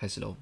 开始喽！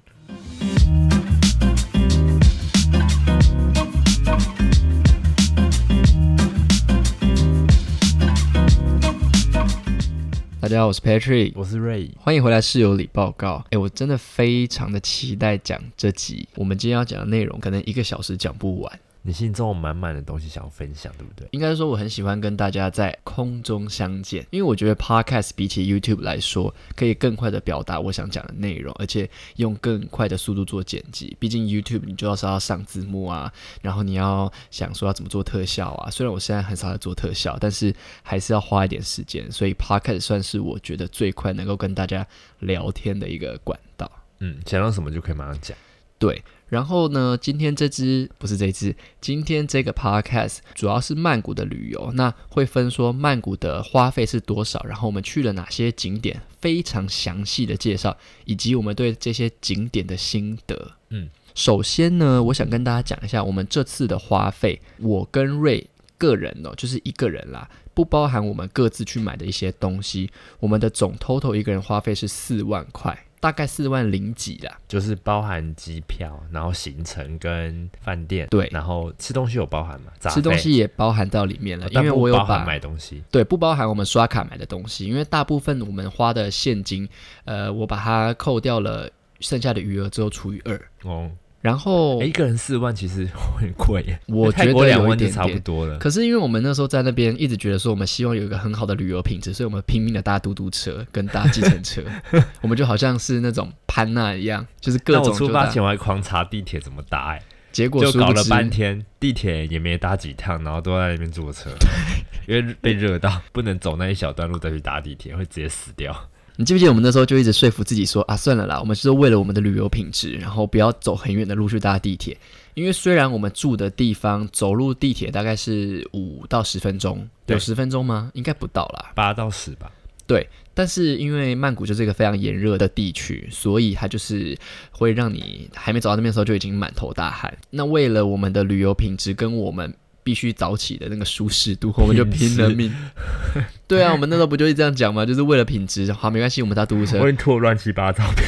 大家好，我是 Patrick，我是 Ray，欢迎回来室友里报告。哎，我真的非常的期待讲这集。我们今天要讲的内容，可能一个小时讲不完。你心中有满满的东西想要分享，对不对？应该说我很喜欢跟大家在空中相见，因为我觉得 Podcast 比起 YouTube 来说，可以更快的表达我想讲的内容，而且用更快的速度做剪辑。毕竟 YouTube 你就要是要上字幕啊，然后你要想说要怎么做特效啊。虽然我现在很少在做特效，但是还是要花一点时间。所以 Podcast 算是我觉得最快能够跟大家聊天的一个管道。嗯，想到什么就可以马上讲。对。然后呢，今天这支不是这支，今天这个 podcast 主要是曼谷的旅游，那会分说曼谷的花费是多少，然后我们去了哪些景点，非常详细的介绍，以及我们对这些景点的心得。嗯，首先呢，我想跟大家讲一下我们这次的花费，我跟瑞个人哦，就是一个人啦，不包含我们各自去买的一些东西，我们的总 total 一个人花费是四万块。大概四万零几啦，就是包含机票，然后行程跟饭店，对，然后吃东西有包含吗？吃东西也包含到里面了，因为我有把买东西，对，不包含我们刷卡买的东西，因为大部分我们花的现金，呃，我把它扣掉了，剩下的余额之后除以二，哦。然后一个人四万其实很贵，我觉得两万就差不多了。可是因为我们那时候在那边一直觉得说，我们希望有一个很好的旅游品质，所以我们拼命的搭嘟嘟车跟搭计程车，我们就好像是那种潘娜一样，就是各种。出发前我还狂查地铁怎么搭，哎，结果就搞了半天，地铁也没搭几趟，然后都在那边坐车，因为被热到不能走那一小段路再去搭地铁，会直接死掉。你记不记得我们那时候就一直说服自己说啊，算了啦，我们是为了我们的旅游品质，然后不要走很远的路去搭地铁。因为虽然我们住的地方走路地铁大概是五到十分钟，有十分钟吗？应该不到啦，八到十吧。对，但是因为曼谷就是一个非常炎热的地区，所以它就是会让你还没走到那边的时候就已经满头大汗。那为了我们的旅游品质跟我们。必须早起的那个舒适度，我们就拼了命。对啊，我们那时候不就是这样讲吗？就是为了品质。好，没关系，我们搭嘟嘟车。我拖乱七八糟的，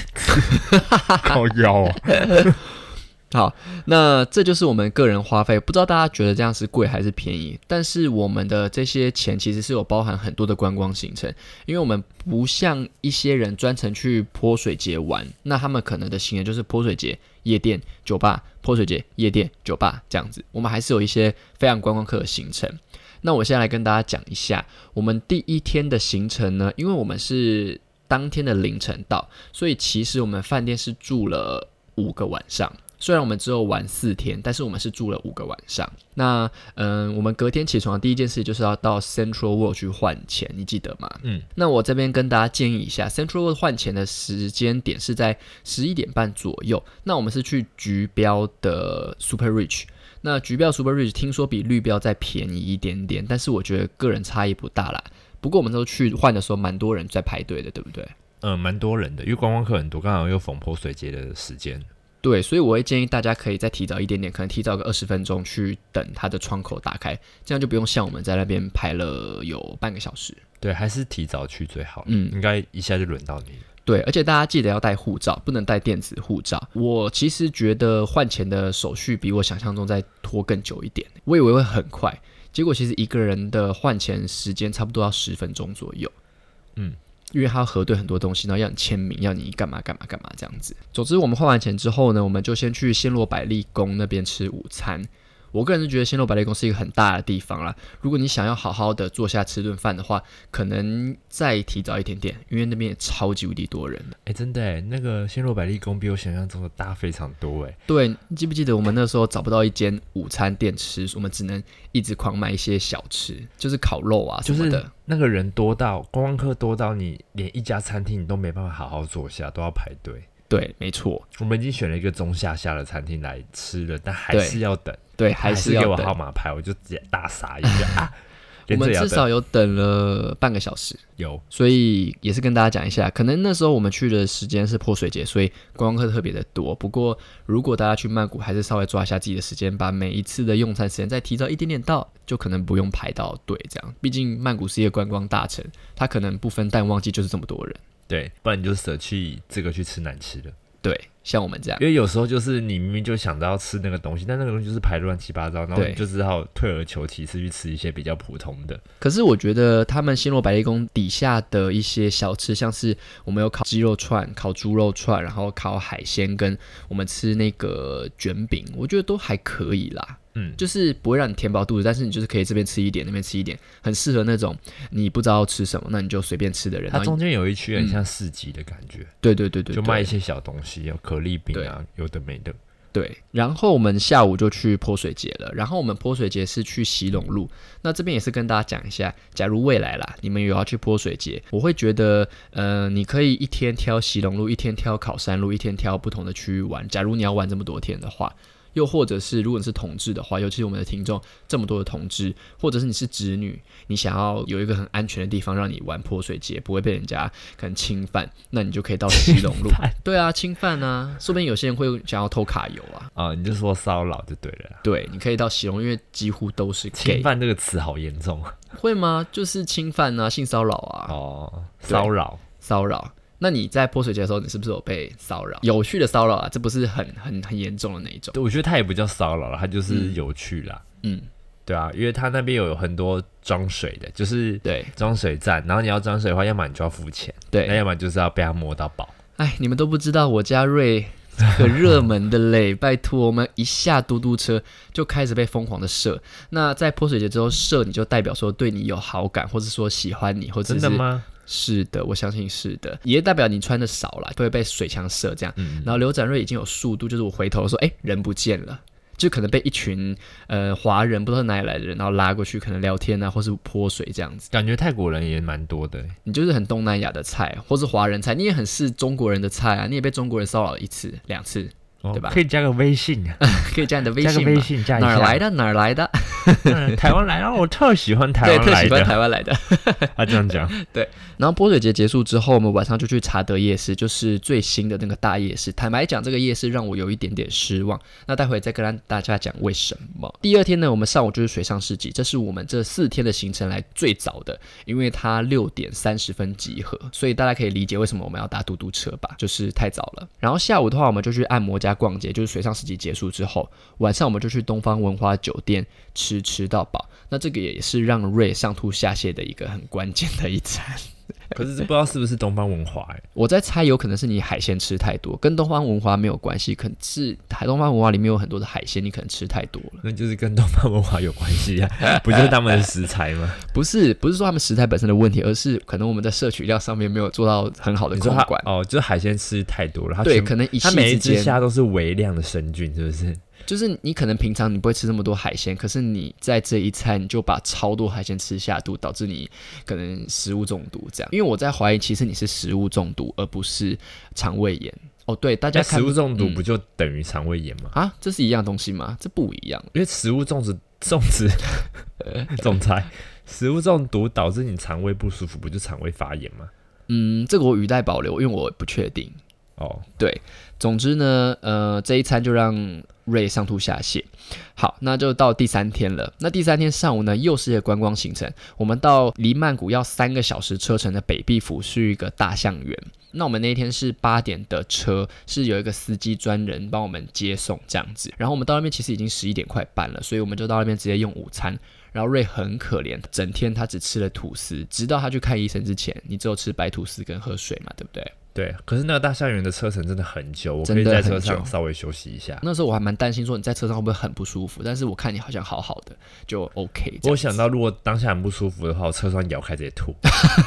靠腰啊。好，那这就是我们个人花费，不知道大家觉得这样是贵还是便宜？但是我们的这些钱其实是有包含很多的观光行程，因为我们不像一些人专程去泼水节玩，那他们可能的行程就是泼水节、夜店、酒吧、泼水节、夜店、酒吧这样子。我们还是有一些非常观光客的行程。那我现在来跟大家讲一下，我们第一天的行程呢，因为我们是当天的凌晨到，所以其实我们饭店是住了五个晚上。虽然我们只有玩四天，但是我们是住了五个晚上。那嗯，我们隔天起床的第一件事就是要到 Central World 去换钱，你记得吗？嗯。那我这边跟大家建议一下，Central World 换钱的时间点是在十一点半左右。那我们是去橘标的 Super Rich。那橘标 Super Rich 听说比绿标再便宜一点点，但是我觉得个人差异不大啦。不过我们都去换的时候，蛮多人在排队的，对不对？嗯，蛮多人的，因为观光客很多，刚好又逢泼水节的时间。对，所以我会建议大家可以再提早一点点，可能提早个二十分钟去等它的窗口打开，这样就不用像我们在那边排了有半个小时。对，还是提早去最好。嗯，应该一下就轮到你。对，而且大家记得要带护照，不能带电子护照。我其实觉得换钱的手续比我想象中再拖更久一点，我以为会很快，结果其实一个人的换钱时间差不多要十分钟左右。嗯。因为他要核对很多东西，然后要你签名，要你干嘛干嘛干嘛这样子。总之，我们换完钱之后呢，我们就先去暹罗百利宫那边吃午餐。我个人是觉得仙罗百利宫是一个很大的地方啦。如果你想要好好的坐下吃顿饭的话，可能再提早一点点，因为那边也超级无敌多人。哎，真的，那个仙罗百利宫比我想象中的大非常多。哎，对，你记不记得我们那时候找不到一间午餐店吃，我们只能一直狂买一些小吃，就是烤肉啊什么的。那个人多到观光客多到你连一家餐厅你都没办法好好坐下，都要排队。对，没错，我们已经选了一个中下下的餐厅来吃了，但还是要等。对，还是给我号码牌，我就直接大傻一下。我们至少有等了半个小时，有，所以也是跟大家讲一下，可能那时候我们去的时间是泼水节，所以观光客特别的多。不过如果大家去曼谷，还是稍微抓一下自己的时间，把每一次的用餐时间再提早一点点到，就可能不用排到队这样。毕竟曼谷是一个观光大城，它可能不分淡旺季就是这么多人。对，不然你就舍弃这个去吃难吃的。对，像我们这样。因为有时候就是你明明就想着要吃那个东西，但那个东西就是排乱七八糟，然后就只好退而求其次去吃一些比较普通的。可是我觉得他们新罗百丽宫底下的一些小吃，像是我们有烤鸡肉串、烤猪肉串，然后烤海鲜，跟我们吃那个卷饼，我觉得都还可以啦。嗯，就是不会让你填饱肚子，但是你就是可以这边吃一点，那边吃一点，很适合那种你不知道吃什么，那你就随便吃的人。它中间有一区很像市集的感觉，对对对对，就卖一些小东西，有可丽饼啊，有的没的。对，然后我们下午就去泼水节了。然后我们泼水节是去西龙路，那这边也是跟大家讲一下，假如未来啦，你们有要去泼水节，我会觉得，呃，你可以一天挑西龙路，一天挑考山路，一天挑不同的区域玩。假如你要玩这么多天的话。又或者是，如果你是同志的话，尤其是我们的听众这么多的同志，或者是你是直女，你想要有一个很安全的地方让你玩泼水节，不会被人家可能侵犯，那你就可以到西龙路。对啊，侵犯啊，说不定有些人会想要偷卡油啊。啊，你就说骚扰就对了。对，你可以到西龙，因为几乎都是侵犯这个词好严重会吗？就是侵犯啊，性骚扰啊，哦，骚扰。骚扰。那你在泼水节的时候，你是不是有被骚扰？有趣的骚扰啊，这不是很很很严重的那一种。对，我觉得他也不叫骚扰了，他就是有趣啦。嗯，对啊，因为他那边有很多装水的，就是对装水站，然后你要装水的话，要么你就要付钱，对那。要么就是要被他摸到宝。哎，你们都不知道我家瑞可热门的嘞，拜托，我们一下嘟嘟车就开始被疯狂的射。那在泼水节之后射，你就代表说对你有好感，或者说喜欢你，或者是真的吗？是的，我相信是的，也代表你穿的少了，都会被水枪射这样。嗯，然后刘展瑞已经有速度，就是我回头说，哎，人不见了，就可能被一群呃华人不知道哪里来的人，然后拉过去，可能聊天啊，或是泼水这样子。感觉泰国人也蛮多的。你就是很东南亚的菜，或是华人菜，你也很是中国人的菜啊，你也被中国人骚扰一次、两次，哦对吧可以加个微信啊，可以加你的微加个信吗？微信加一下。哪儿来的？哪儿来的？嗯？台湾来，然后我特喜欢台对，特湾来的。喜欢台湾来的。他 这样讲对，然后泼水节结束之后，我们晚上就去查德夜市，就是最新的那个大夜市。坦白讲，这个夜市让我有一点点失望。那待会再跟大家讲为什么。第二天呢，我们上午就是水上市集，这是我们这四天的行程来最早的，因为它六点三十分集合，所以大家可以理解为什么我们要搭嘟嘟车吧，就是太早了。然后下午的话，我们就去按摩逛街，就是水上市集结束之后，晚上我们就去东方文华酒店吃吃到饱。那这个也是让瑞上吐下泻的一个很关键的一餐。可是不知道是不是东方文化哎、我在猜，有可能是你海鲜吃太多，跟东方文化没有关系，可能是海东方文化里面有很多的海鲜，你可能吃太多了。那就是跟东方文化有关系啊，不就是他们的食材吗？不是，不是说他们食材本身的问题，而是可能我们在摄取量上面没有做到很好的控管。哦，就是海鲜吃太多了，它对，可能一它每一只虾都是微量的生菌，是不是？就是你可能平常你不会吃这么多海鲜，可是你在这一餐你就把超多海鲜吃下肚，导致你可能食物中毒这样。因为我在怀疑，其实你是食物中毒，而不是肠胃炎。哦，对，大家看食物中毒嗯不就等于肠胃炎吗？啊，这是一样东西吗？这不一样。因为食物中毒，种植 总裁，食物中毒导致你肠胃不舒服，不就肠胃发炎吗？嗯，这个我语带保留，因为我不确定。哦，对，总之呢，呃，这一餐就让瑞上吐下泻。好，那就到第三天了。那第三天上午呢，又是一个观光行程。我们到离曼谷要三个小时车程的北壁府是一个大象园。那我们那一天是八点的车，是有一个司机专人帮我们接送这样子。然后我们到那边其实已经十一点快半了，所以我们就到那边直接用午餐。然后瑞很可怜，整天他只吃了吐司，直到他去看医生之前，你只有吃白吐司跟喝水嘛，对不对？对，可是那个大象园的车程真的很久，我可以在车上稍微休息一下。那时候我还蛮担心说你在车上会不会很不舒服，但是我看你好像好好的，就 OK。我想到如果当下很不舒服的话，我车窗摇开直接吐。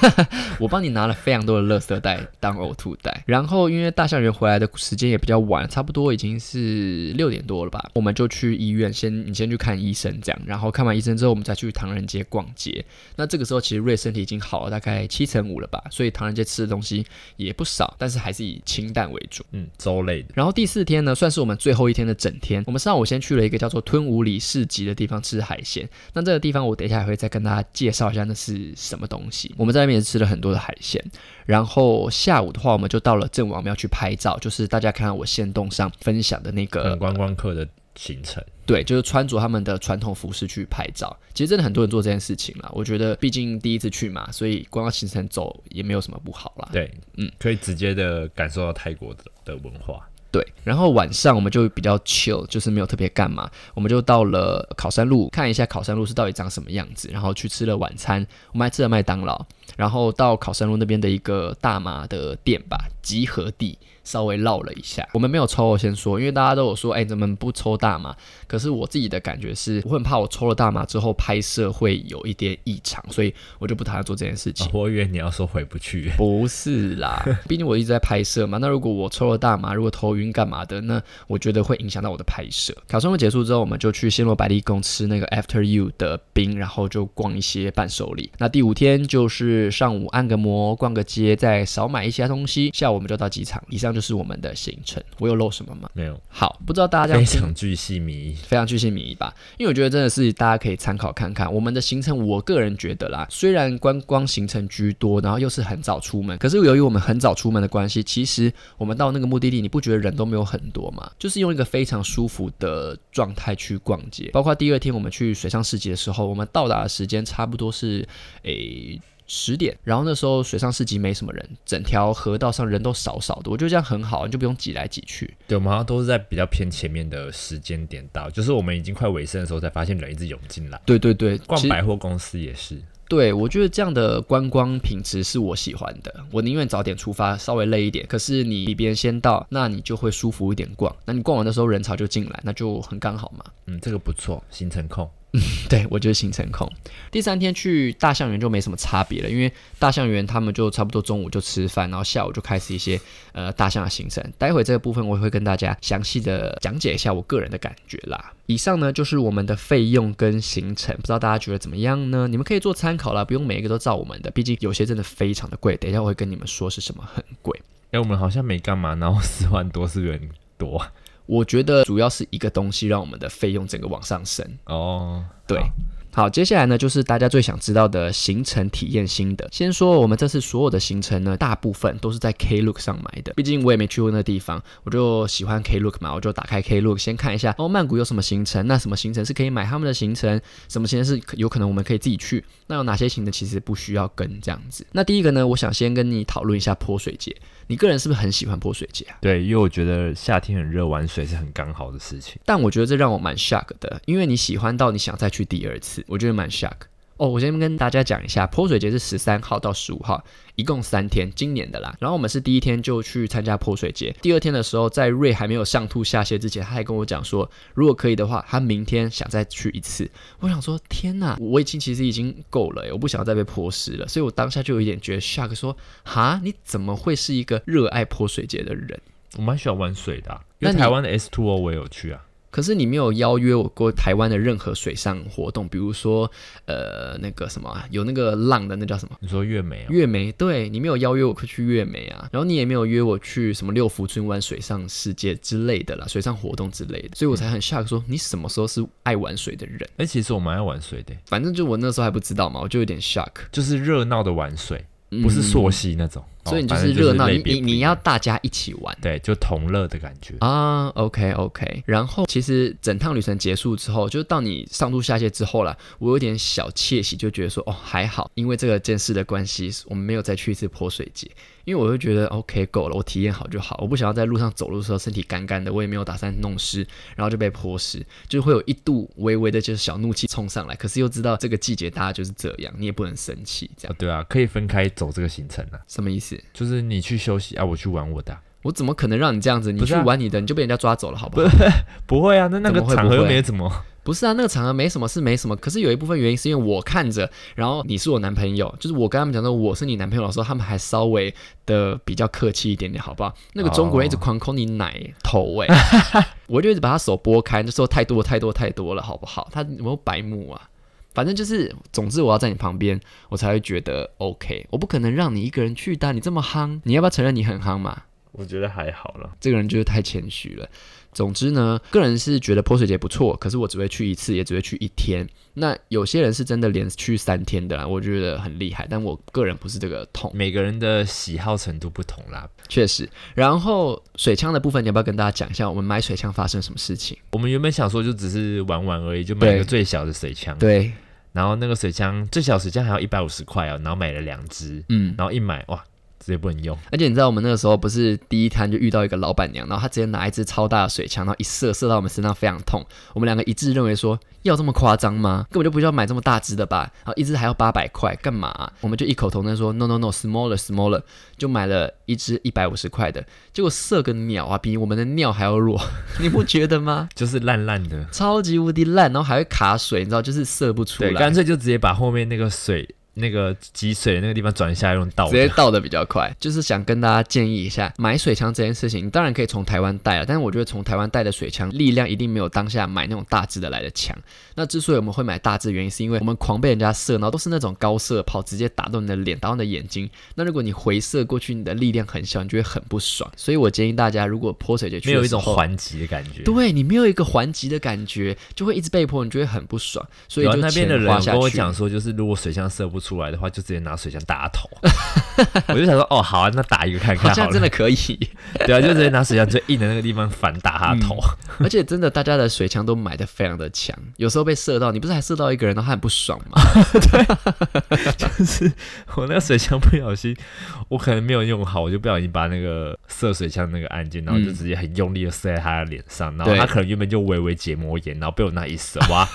我帮你拿了非常多的垃圾袋当呕吐袋，然后因为大象园回来的时间也比较晚，差不多已经是六点多了吧，我们就去医院先你先去看医生这样，然后看完医生之后，我们再去唐人街逛街。那这个时候其实瑞身体已经好了大概七成五了吧，所以唐人街吃的东西也不少，但是还是以清淡为主。嗯，粥类的。然后第四天呢，算是我们最后一天的整天。我们上午先去了一个叫做吞武里市集的地方吃海鲜。那这个地方我等一下也会再跟大家介绍一下那是什么东西。我们在那边也吃了很多的海鲜。然后下午的话，我们就到了郑王庙去拍照，就是大家看到我线动上分享的那个很观光客的行程。对，就是穿着他们的传统服饰去拍照。其实真的很多人做这件事情啦。我觉得毕竟第一次去嘛，所以观光行程走也没有什么不好啦。对，嗯嗯，可以直接的感受到泰国的的文化。对，然后晚上我们就比较 chill，就是没有特别干嘛，我们就到了考山路看一下考山路是到底长什么样子，然后去吃了晚餐，我们还吃了麦当劳，然后到考山路那边的一个大麻的店吧，集合地。稍微绕了一下，我们没有抽，我先说，因为大家都有说，哎，怎么不抽大麻？可是我自己的感觉是，我很怕我抽了大麻之后拍摄会有一点异常，所以我就不打算做这件事情。我以为你要说回不去，不是啦，毕竟我一直在拍摄嘛。那如果我抽了大麻，如果头晕干嘛的，那我觉得会影响到我的拍摄。考生会结束之后，我们就去暹罗百丽宫吃那个 After You 的冰，然后就逛一些伴手礼。那第五天就是上午按个摩，逛个街，再少买一些东西，下午我们就到机场。以上。就是我们的行程，我有漏什么吗？没有。好，不知道大家非常巨细靡遗，非常巨细靡遗吧？因为我觉得真的是大家可以参考看看我们的行程。我个人觉得啦，虽然观光行程居多，然后又是很早出门，可是由于我们很早出门的关系，其实我们到那个目的地，你不觉得人都没有很多吗？就是用一个非常舒服的状态去逛街。包括第二天我们去水上市集的时候，我们到达的时间差不多是诶。十点，然后那时候水上市集没什么人，整条河道上人都少少的，我觉得这样很好，你就不用挤来挤去。对，我们好像都是在比较偏前面的时间点到，就是我们已经快尾声的时候才发现人一直涌进来。对对对，逛百货公司也是。对，我觉得这样的观光品质是我喜欢的。我宁愿早点出发，稍微累一点，可是你比别人先到，那你就会舒服一点逛。那你逛完的时候人潮就进来，那就很刚好嘛。嗯，这个不错，行程控。嗯 对，我就是行程控。第三天去大象园就没什么差别了，因为大象园他们就差不多中午就吃饭，然后下午就开始一些呃大象的行程。待会这个部分我也会跟大家详细的讲解一下我个人的感觉啦。以上呢就是我们的费用跟行程，不知道大家觉得怎么样呢？你们可以做参考啦，不用每一个都照我们的，毕竟有些真的非常的贵。等一下我会跟你们说是什么很贵。哎，我们好像没干嘛，然后四万多是有点多。我觉得主要是一个东西让我们的费用整个往上升哦，对。好，接下来呢就是大家最想知道的行程体验心得。先说我们这次所有的行程呢，大部分都是在 Klook 上买的，毕竟我也没去过那地方，我就喜欢 Klook 嘛，我就打开 Klook 先看一下哦，曼谷有什么行程，那什么行程是可以买他们的行程，什么行程是有可能我们可以自己去，那有哪些行程其实不需要跟这样子。那第一个呢，我想先跟你讨论一下泼水节。你个人是不是很喜欢泼水节啊？对，因为我觉得夏天很热，玩水是很刚好的事情。但我觉得这让我蛮 shock 的，因为你喜欢到你想再去第二次，我觉得蛮 shock。哦，我先跟大家讲一下，泼水节是十三号到十五号，一共三天，今年的啦。然后我们是第一天就去参加泼水节，第二天的时候，在瑞还没有上吐下泻之前，他还跟我讲说，如果可以的话，他明天想再去一次。我想说，天哪，我已经其实已经够了，我不想要再被泼湿了。所以我当下就有一点觉得 shock，说，哈，你怎么会是一个热爱泼水节的人？我蛮喜欢玩水的，因为台湾的 S Two O 我也有去啊。可是你没有邀约我过台湾的任何水上活动，比如说，呃，那个什么，有那个浪的那叫什么？你说月美啊？月美，对你没有邀约我去月美啊，然后你也没有约我去什么六福村湾水上世界之类的啦，水上活动之类的，所以我才很 shock 说你什么时候是爱玩水的人？哎，其实我蛮爱玩水的，反正就我那时候还不知道嘛，我就有点 shock，就是热闹的玩水。不是溯溪那种，所以你就是热闹，你你你要大家一起玩，对，就同乐的感觉啊。OK OK，然后其实整趟旅程结束之后，就到你上吐下泻之后了，我有点小窃喜，就觉得说哦还好，因为这个件事的关系，我们没有再去一次泼水节。因为我会觉得 OK 够了，我体验好就好，我不想要在路上走路的时候身体干干的，我也没有打算弄湿，然后就被泼湿，就是会有一度微微的就是小怒气冲上来，可是又知道这个季节大家就是这样，你也不能生气，这样对啊，可以分开走这个行程啊？什么意思？就是你去休息啊，我去玩我的，我怎么可能让你这样子？你去玩你的，你就被人家抓走了，好不好？不 会啊，那那个场合又没怎么。不是啊，那个场合没什么是没什么，可是有一部分原因是因为我看着，然后你是我男朋友，就是我跟他们讲说我是你男朋友的时候，他们还稍微的比较客气一点点，好不好？那个中国人一直狂抠你奶头哎，我就一直把他手拨开，就说太多太多太多了，好不好？他有没有白目啊？反正就是，总之我要在你旁边，我才会觉得 OK。我不可能让你一个人去的，你这么夯，你要不要承认你很夯嘛？我觉得还好了，这个人就是太谦虚了。总之呢，个人是觉得泼水节不错，可是我只会去一次，也只会去一天。那有些人是真的连去三天的啦，我觉得很厉害。但我个人不是这个痛，每个人的喜好程度不同啦，确实。然后水枪的部分，你要不要跟大家讲一下，我们买水枪发生什么事情？我们原本想说就只是玩玩而已，就买一个最小的水枪。对。然后那个水枪最小水枪还要一百五十块哦，然后买了两支，嗯，然后一买哇。直接不能用。而且你知道我们那个时候不是第一摊就遇到一个老板娘，然后她直接拿一支超大的水枪，然后一射射到我们身上非常痛。我们两个一致认为说要这么夸张吗？根本就不需要买这么大支的吧？然后一支还要八百块，干嘛、我们就异口同声说 no no no smaller smaller，就买了一支一百五十块的，结果射个鸟啊，比我们的尿还要弱，你不觉得吗？就是烂烂的，超级无敌烂，然后还会卡水，你知道，就是射不出对，来干。脆就直接把后面那个水那个积水的那个地方转下来用倒。直接倒的比较快，就是想跟大家建议一下，买水枪这件事情，你当然可以从台湾带了，但是我觉得从台湾带的水枪力量一定没有当下买那种大支的来的强。那之所以我们会买大支，原因是因为我们狂被人家射，然后都是那种高射炮，直接打到你的脸，打到你的眼睛。那如果你回射过去，你的力量很小，你就会很不爽。所以我建议大家，如果泼水节去没有一种还击的感觉。对你没有一个还击的感觉，就会一直被泼，你就会很不爽。所以就那边的人跟我讲说，就是如果水枪射不出来的话，就直接拿水枪打他头。我就想说，哦，好啊，那打一个看看好像真的可以。对啊，就直接拿水枪最硬的那个地方反打他的头。而且真的，大家的水枪都买的非常的强，有时候被射到，你不是还射到一个人，然后他很不爽吗？就是我那个水枪不小心，我可能没有用好，我就不小心把那个射水枪那个按键，然后就嗯直接很用力的射在他的脸上，然后他可能原本就微微结膜炎，然后被我那一射，哇，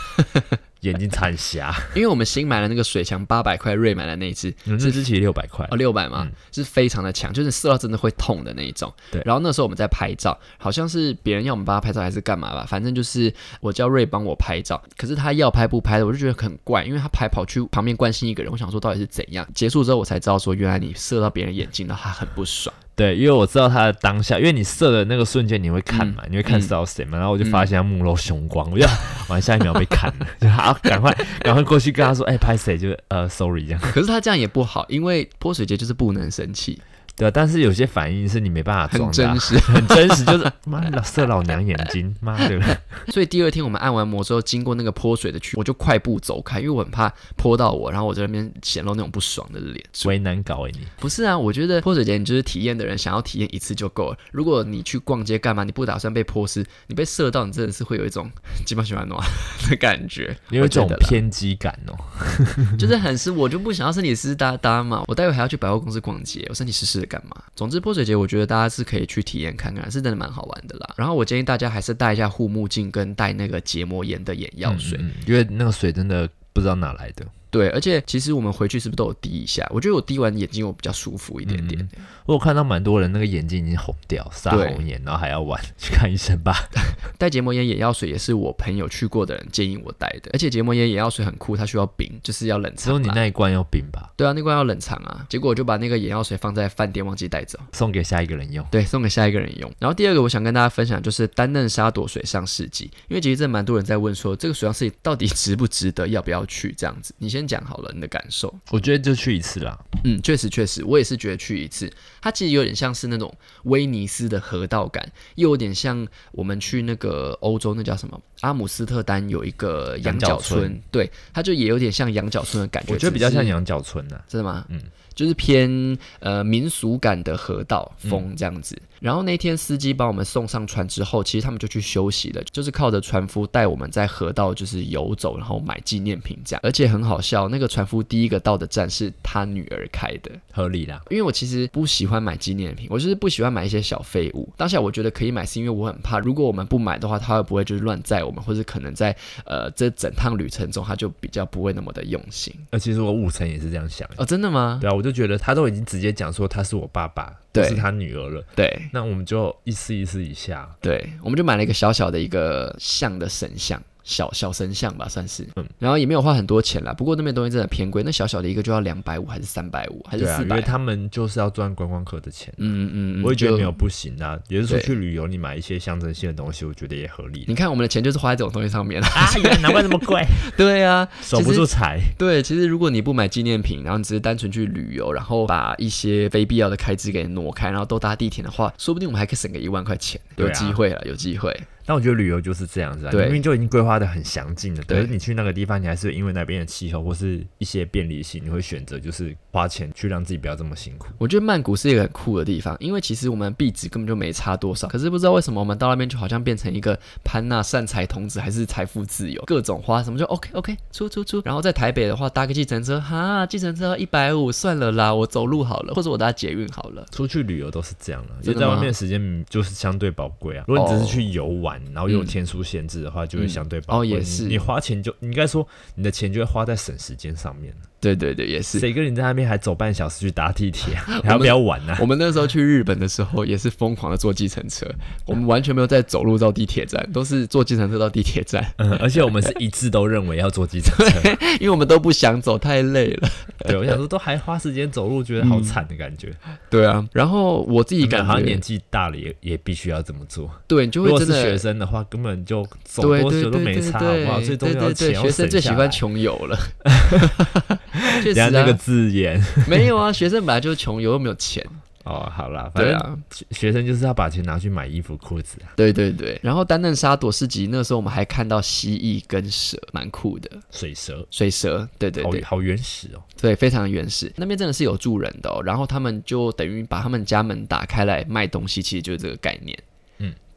眼睛差点瞎。因为我们新买的那个水枪八百块，瑞买的那一只嗯这只其实六百块哦，六百嘛，嗯是非常的强，就是射到真的会痛的那一种。对然后那时候我们在拍照，好像是别人要我们帮他拍照还是干嘛吧，反正就是我叫瑞帮我拍照，可是他要拍不拍的，我就觉得很怪，因为他拍跑去旁边关心一个人，我想说到底是怎样。结束之后我才知道说，原来你射到别人眼睛了，他很不爽。对，因为我知道他的当下，因为你射的那个瞬间你会看嘛，嗯你会看是到谁嘛，然后我就发现他目露凶光，我就 完下一秒被砍了，就好赶快 赶快过去跟他说，哎、拍谁？就呃，sorry 这样。可是他这样也不好，因为泼水节就是不能生气，对啊，但是有些反应是你没办法很装的啊、真实。很真实，就是妈老射老娘眼睛，妈的，所以第二天我们按完摩之后，经过那个泼水的区，我就快步走开，因为我很怕泼到我，然后我在那边显露那种不爽的脸。为难搞哎你。不是啊，我觉得泼水节你就是体验的人，想要体验一次就够了。如果你去逛街干嘛，你不打算被泼湿，你被射到，你真的是会有一种基本喜欢暖的感觉，你有一种偏激感哦。就是很湿，我就不想要身体湿湿哒哒嘛。我待会还要去百货公司逛街，我身体湿湿的干嘛？总之泼水节，我觉得大家是可以去体验看看，是真的蛮好玩的啦。然后我建议大家还是戴一下护目镜跟戴那个结膜炎的眼药水。嗯，嗯因为那个水真的不知道哪来的。对，而且其实我们回去是不是都有滴一下？我觉得我滴完眼睛我比较舒服一点点。我有看到蛮多人那个眼睛已经红掉，撒红眼，然后还要玩，去看医生吧。带结膜炎眼药水也是我朋友去过的人建议我带的，而且结膜炎眼药水很酷，它需要冰，就是要冷只有。你那一罐要冰吧，对啊，那罐要冷藏啊。结果我就把那个眼药水放在饭店忘记带走，送给下一个人用。对，送给下一个人用。然后第二个我想跟大家分享就是丹嫩沙朵水上市集，因为其实这蛮多人在问说这个水上市集到底 值不值得，要不要去这样子。你先讲好了你的感受。我觉得就去一次啦。嗯，确实确实，我也是觉得去一次，它其实有点像是那种威尼斯的河道感，又有点像我们去那个欧洲那叫什么阿姆斯特丹有一个羊角村，对，它就也有点像羊角村的感觉，我觉得比较像羊角村呢、真的吗？嗯，就是偏呃民俗感的河道风这样子。然后那天司机把我们送上船之后，其实他们就去休息了，就是靠着船夫带我们在河道就是游走，然后买纪念品这样。而且很好笑，那个船夫第一个到的站是他女儿开的。合理啦。因为我其实不喜欢买纪念品，我就是不喜欢买一些小废物。当下我觉得可以买，是因为我很怕，如果我们不买的话，他会不会就是乱载我们，或者可能在呃这整趟旅程中，他就比较不会那么的用心。呃，其实我五成也是这样想的。哦，真的吗？对啊，我就觉得他都已经直接讲说他是我爸爸，对这是他女儿了，对那我们就意思意思一下。对，我们就买了一个小小的一个像的神像。小小神像吧，算是，嗯然后也没有花很多钱啦。不过那边东西真的偏贵，那小小的一个就要两百五，还是三百五，还是四百、因为他们就是要赚观光客的钱。嗯嗯嗯，我也觉得没有不行啊，也是出去旅游，你买一些象征性的东西，我觉得也合理。你看我们的钱就是花在这种东西上面了。啊，原来难怪那么贵，对啊，守不住财。对，其实如果你不买纪念品，然后你只是单纯去旅游，然后把一些非必要的开支给挪开，然后都搭地铁的话，说不定我们还可以省个一万块钱，有机会了，有机会。但我觉得旅游就是这样子啊，对明明就已经规划的很详尽了，可是你去那个地方，你还是因为那边的气候或是一些便利性，你会选择就是花钱去让自己不要这么辛苦。我觉得曼谷是一个很酷的地方，因为其实我们币值根本就没差多少，可是不知道为什么我们到那边就好像变成一个潘娜善财童子，还是财富自由，各种花什么就 OK OK 出出出。然后在台北的话，搭个计程车，哈，计程车一百五，算了啦，我走路好了，或者我搭捷运好了。出去旅游都是这样的吗就在外面的时间就是相对宝贵啊。如果你只是哦去游玩，然后又有嗯天数限制的话，就会嗯相对宝贵。你哦也是你花钱就你应该说你的钱就会花在省时间上面了。对对对，也是。谁跟你在那边还走半小时去搭地铁 还要不要玩呢、我们那时候去日本的时候，也是疯狂的坐计程车，我们完全没有在走路到地铁站，都是坐计程车到地铁站，嗯，而且我们是一致都认为要坐计程车。因为我们都不想走，太累了。对，我想说都还花时间走路，觉得好惨的感觉。对啊，然后我自己感感觉，好像年纪大了也也必须要这么做。对，你就如果是会真的学生的话，根本就走对多久都没差，好对不好？最重要的对对对，钱要学生最喜欢穷游了。确实那个啊，字眼 没有啊，学生本来就是穷游，又没有钱。哦，好啦，反正对啊，学学生就是要把钱拿去买衣服裤子啊，对对对。然后丹嫩沙朵市集那时候我们还看到蜥蜴跟蛇，蛮酷的。水蛇，水蛇，对对对好好原始哦。对，非常原始。那边真的是有住人的哦。然后他们就等于把他们家门打开来卖东西，其实就是这个概念。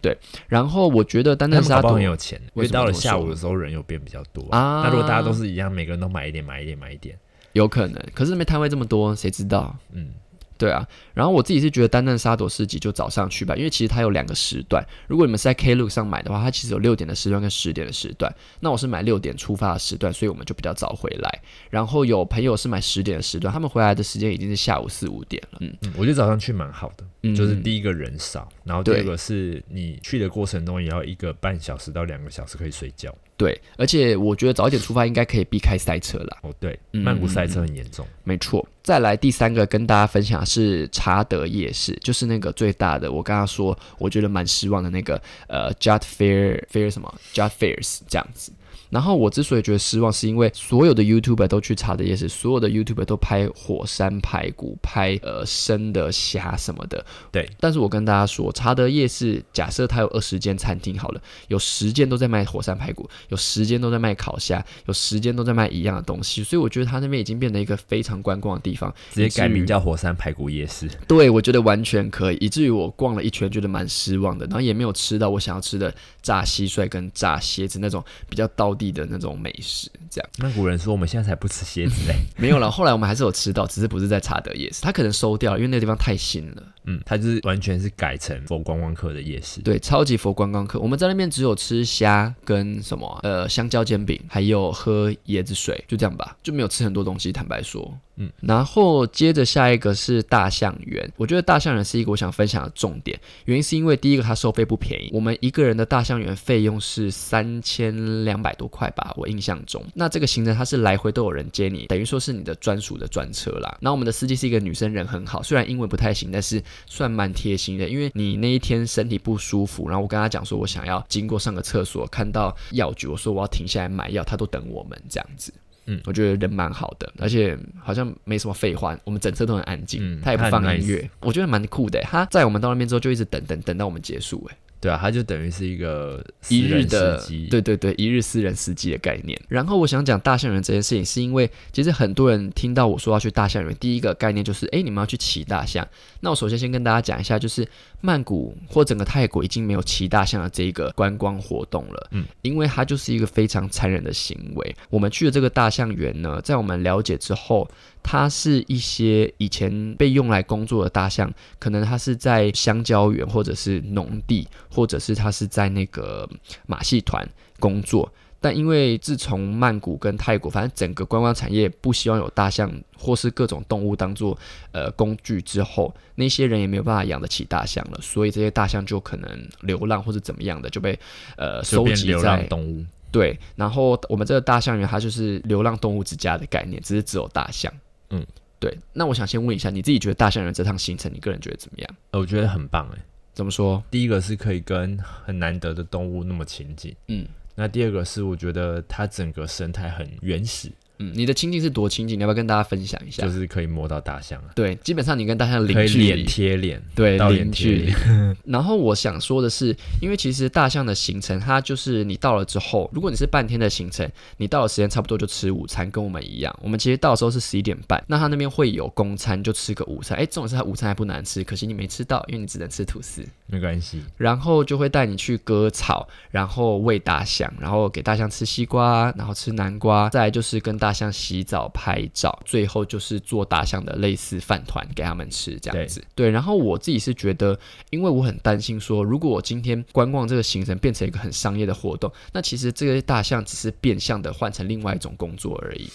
嗯，对。然后我觉得丹他们搞不好嫩沙朵很有钱，因为到了下午的时候人又变比较多啊那如果大家都是一样，每个人都买一点，买一点，买一点，有可能，可是那边摊位这么多，谁知道？嗯，对啊，然后我自己是觉得丹丹沙朵市集就早上去吧，因为其实它有两个时段。如果你们是在 Klook 上买的话，它其实有六点的时段跟十点的时段。那我是买六点出发的时段，所以我们就比较早回来。然后有朋友是买十点的时段，他们回来的时间已经是下午四五点了。嗯，嗯，我觉得早上去蛮好的，嗯就是第一个人少，然后第二个是你去的过程中也要一个半小时到两个小时可以睡觉。对，而且我觉得早一点出发应该可以避开塞车啦。哦，对，嗯曼谷塞车很严重。没错，再来第三个跟大家分享是查德夜市，就是那个最大的，我刚刚说我觉得蛮失望的那个呃 Jut Fair Fair 什么 Jut Fairs 这样子。然后我之所以觉得失望，是因为所有的 YouTuber 都去查德夜市，所有的 YouTuber 都拍火山排骨、拍呃生的虾什么的。对，但是我跟大家说，查德夜市假设它有二十间餐厅好了，有十间都在卖火山排骨，有十间都在卖烤虾，有十间都在卖一样的东西，所以我觉得它那边已经变成一个非常观光的地方，直接改名叫火山排骨夜市。对，我觉得完全可以，以至于我逛了一圈，觉得蛮失望的，然后也没有吃到我想要吃的炸蟋蟀跟炸蝎子那种比较道地的那种美食。这样那古人说我们现在才不吃蝎子嘞。没有了，后来我们还是有吃到，只是不是在查德夜市，它可能收掉了，因为那个地方太新了。嗯，它就是完全是改成佛观光客的夜市。对，超级佛观光客，我们在那边只有吃虾跟什么啊呃香蕉煎饼，还有喝椰子水，就这样吧，就没有吃很多东西。坦白说，嗯，然后接着下一个是大象园，我觉得大象园是一个我想分享的重点，原因是因为第一个它收费不便宜，我们一个人的大象园费用是三千两百多块吧，我印象中。那这个行程它是来回都有人接你，等于说是你的专属的专车啦。然后我们的司机是一个女生，人很好，虽然英文不太行，但是算蛮贴心的。因为你那一天身体不舒服，然后我跟他讲说我想要经过上个厕所，看到药局，我说我要停下来买药，他都等我们这样子。嗯我觉得人蛮好的，而且好像没什么废话，我们整车都很安静，嗯他也不放音乐，我觉得蛮酷的。他在我们到那边之后就一直等等等到我们结束，哎，对啊，它就等于是一个一日的。对对对，一日私人司机的概念。然后我想讲大象园这件事情，是因为其实很多人听到我说要去大象园，第一个概念就是，哎，你们要去骑大象。那我首先先跟大家讲一下，就是曼谷或整个泰国已经没有骑大象的这一个观光活动了，嗯，因为它就是一个非常残忍的行为。我们去的这个大象园呢，在我们了解之后，它是一些以前被用来工作的大象，可能它是在香蕉园或者是农地，或者是它是在那个马戏团工作。但因为自从曼谷跟泰国，反正整个观光产业不希望有大象或是各种动物当做呃工具之后，那些人也没有办法养得起大象了，所以这些大象就可能流浪或者怎么样的就被呃收集在动物。对，然后我们这个大象园它就是流浪动物之家的概念，只是只有大象。嗯，对。那我想先问一下，你自己觉得大象人这趟行程，你个人觉得怎么样？呃我觉得很棒哎。怎么说？第一个是可以跟很难得的动物那么亲近，嗯，那第二个是我觉得它整个生态很原始，嗯，你的亲近是多亲近？你要不要跟大家分享一下？就是可以摸到大象啊，对，基本上你跟大象脸零距离，贴脸，对，到零距脸贴离脸。然后我想说的是，因为其实大象的行程，它就是你到了之后，如果你是半天的行程，你到了时间差不多就吃午餐，跟我们一样。我们其实到的时候是十一点半，那他那边会有公餐，就吃个午餐。哎，重点是他午餐还不难吃，可惜你没吃到，因为你只能吃吐司。没关系，然后就会带你去割草，然后喂大象，然后给大象吃西瓜，然后吃南瓜，再来就是跟大象洗澡、拍照，最后就是做大象的类似饭团给他们吃，这样子。对，然后我自己是觉得，因为我很担心说，如果我今天观光这个行程变成一个很商业的活动，那其实这些大象只是变相的换成另外一种工作而已。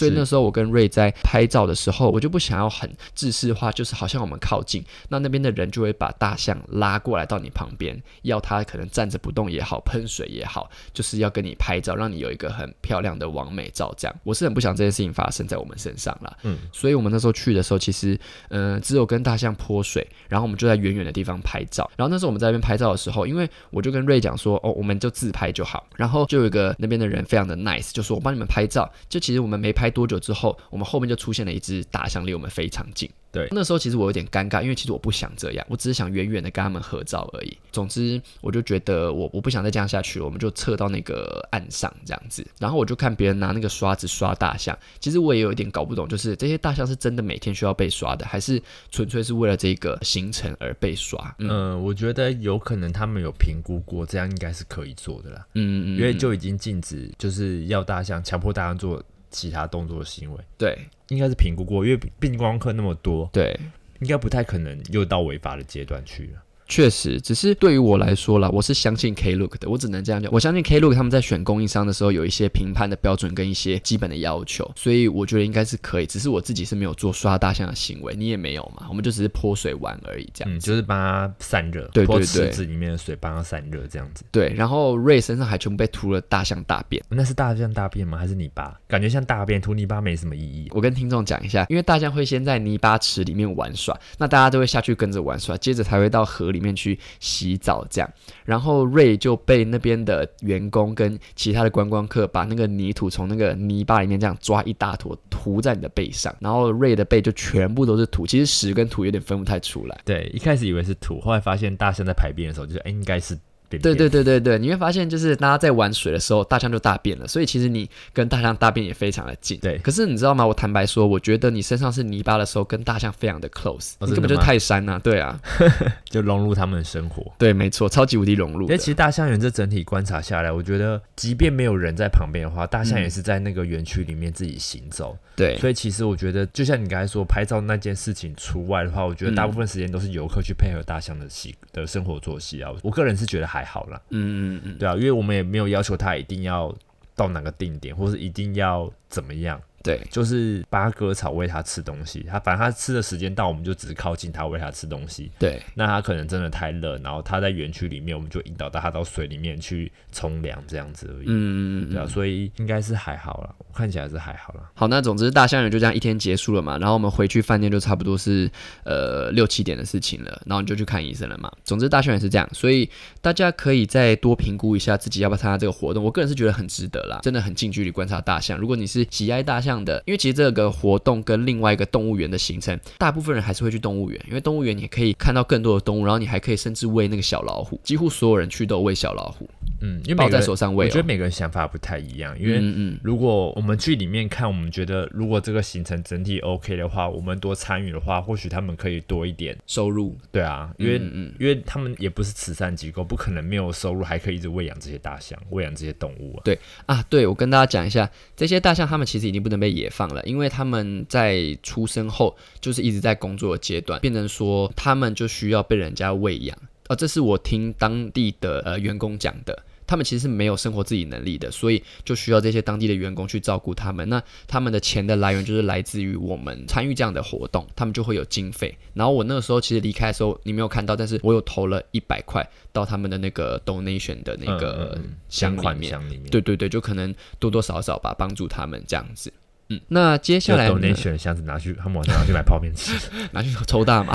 所以那时候我跟瑞在拍照的时候，我就不想要很制式化，就是好像我们靠近，那那边的人就会把大象拉过来到你旁边，要它可能站着不动也好，喷水也好，就是要跟你拍照，让你有一个很漂亮的完美照。这样，我是很不想这件事情发生在我们身上啦。嗯，所以我们那时候去的时候，其实呃只有跟大象泼水，然后我们就在远远的地方拍照。然后那时候我们在那边拍照的时候，因为我就跟瑞讲说，哦，我们就自拍就好。然后就有一个那边的人非常的 nice，就说我帮你们拍照。就其实我们没拍多久之后，我们后面就出现了一只大象离我们非常近。对那时候其实我有点尴尬，因为其实我不想这样，我只是想远远的跟他们合照而已。总之，我就觉得我我不想再这样下去了，我们就撤到那个岸上这样子。然后我就看别人拿那个刷子刷大象，其实我也有一点搞不懂，就是这些大象是真的每天需要被刷的，还是纯粹是为了这个行程而被刷？嗯嗯、我觉得有可能他们有评估过，这样应该是可以做的啦，嗯嗯，因为就已经禁止，就是要大象强迫大象做其他动作的行为，对应该是评估过，因为毕竟观光客那么多，对。应该不太可能又到违法的阶段去了。确实，只是对于我来说啦，我是相信 Klook 的，我只能这样讲。我相信 Klook 他们在选供应商的时候有一些评判的标准跟一些基本的要求，所以我觉得应该是可以。只是我自己是没有做刷大象的行为，你也没有嘛，我们就只是泼水玩而已，这样嗯，就是帮它散热，对对池子里面的水帮它散热，这样子。对，然后瑞身上还全部被涂了大象大便。那是大象大便吗？还是泥巴？感觉像大便，涂泥巴没什么意义。我跟听众讲一下，因为大象会先在泥巴池里面玩耍，那大家都会下去跟着玩耍，接着才会到河里面去洗澡这样。然后瑞就被那边的员工跟其他的观光客把那个泥土从那个泥巴里面这样抓一大坨涂在你的背上，然后瑞的背就全部都是土，其实屎跟土有点分不太出来。对，一开始以为是土，后来发现大象在排便的时候，就是、应该是对对对对对，你会发现就是大家在玩水的时候，大象就大便了，所以其实你跟大象大便也非常的近。对可是你知道吗？我坦白说，我觉得你身上是泥巴的时候，跟大象非常的 close，、哦你根本就泰山呐、对啊，就融入他们的生活。对，没错，超级无敌融入的因为。其实大象园这整体观察下来，我觉得即便没有人在旁边的话，大象嗯也是在那个园区里面自己行走。对，所以其实我觉得，就像你刚才说拍照那件事情除外的话，我觉得大部分时间都是游客去配合大象的习的生活作息啊。我个人是觉得还好啦，嗯嗯嗯，对啊，因为我们也没有要求他一定要到哪个定点，或是一定要怎么样。对就是帮他割草，喂它吃东西。它反正它吃的时间到，我们就只是靠近它，喂它吃东西。对，那它可能真的太热，然后它在园区里面，我们就引导到它到水里面去冲凉这样子而已。嗯嗯嗯对啊，嗯。所以应该是还好啦，我看起来是还好啦。好，那总之大象园就这样一天结束了嘛，然后我们回去饭店就差不多是呃六七点的事情了，然后你就去看医生了嘛。总之大象园是这样，所以大家可以再多评估一下自己要不要参加这个活动。我个人是觉得很值得啦，真的很近距离观察大象。如果你是喜爱大象样的，因为其实这个活动跟另外一个动物园的行程，大部分人还是会去动物园，因为动物园你可以看到更多的动物，然后你还可以甚至喂那个小老虎，几乎所有人去都喂小老虎，嗯，因为抱在手上喂、哦。我觉得每个人想法不太一样，因为嗯嗯，如果我们去里面看，我们觉得如果这个行程整体 OK 的话，我们多参与的话，或许他们可以多一点。收入，对啊，因为、嗯嗯因为他们也不是慈善机构，不可能没有收入还可以一直喂养这些大象，喂养这些动物啊。对啊，对，我跟大家讲一下，这些大象它们其实已经不能被野放了，因为它们在出生后就是一直在工作的阶段，变成说他们就需要被人家喂养。啊，这是我听当地的呃员工讲的。他们其实是没有生活自理能力的，所以就需要这些当地的员工去照顾他们。那他们的钱的来源就是来自于我们参与这样的活动，他们就会有经费。然后我那个时候其实离开的时候你没有看到，但是我有投了一百块到他们的那个 donation 的那个箱里面。箱里面，对对对，就可能多多少少吧，帮助他们这样子。嗯，那接下来 donation 的箱子拿去，他们晚上拿去买泡面吃。拿去抽大麻，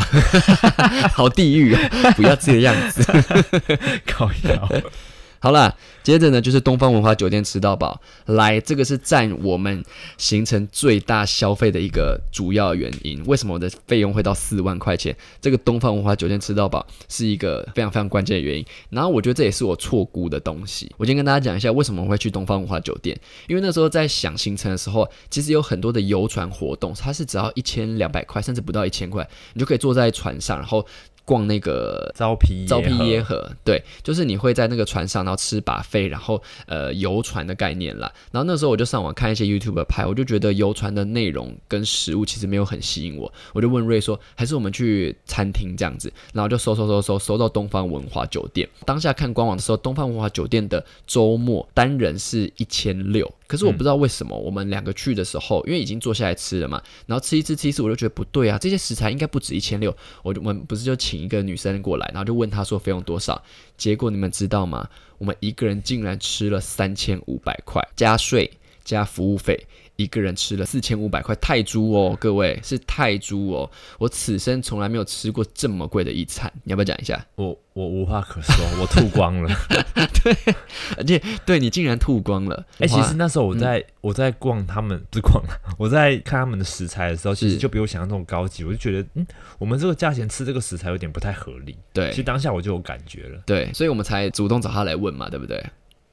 好地狱哦！不要这个样子。靠腰。好啦，接着呢就是东方文化酒店吃到饱，来，这个是占我们行程最大消费的一个主要原因。为什么我的费用会到四万块钱？这个东方文化酒店吃到饱是一个非常非常关键的原因。然后我觉得这也是我错估的东西。我先跟大家讲一下为什么我会去东方文化酒店，因为那时候在想行程的时候，其实有很多的游船活动，它是只要一千两百块，甚至不到一千块，你就可以坐在船上，然后。逛那个招皮招皮耶河，对，就是你会在那个船上，然后吃把费，然后呃游船的概念啦。然后那时候我就上网看一些 YouTube 拍，我就觉得游船的内容跟食物其实没有很吸引我，我就问瑞说，还是我们去餐厅这样子，然后就搜搜搜搜搜到东方文化酒店。当下看官网的时候，东方文化酒店的周末单人是一千六，可是我不知道为什么我们两个去的时候，因为已经坐下来吃了嘛，然后吃一次吃一次，我就觉得不对啊，这些食材应该不止一千六，我就我们不是就请。请一个女生过来，然后就问她说费用多少？结果你们知道吗？我们一个人竟然吃了三千五百块，加税加服务费。一个人吃了四千五百块泰铢哦，各位是泰铢哦，我此生从来没有吃过这么贵的一餐，你要不要讲一下？我我无话可说，我吐光了。对，而且对你竟然吐光了。哎，其实那时候我在我在逛他们不是逛，我在看他们的食材的时候，其实就比我想象中高级，我就觉得嗯，我们这个价钱吃这个食材有点不太合理。对，其实当下我就有感觉了。对，所以我们才主动找他来问嘛，对不对？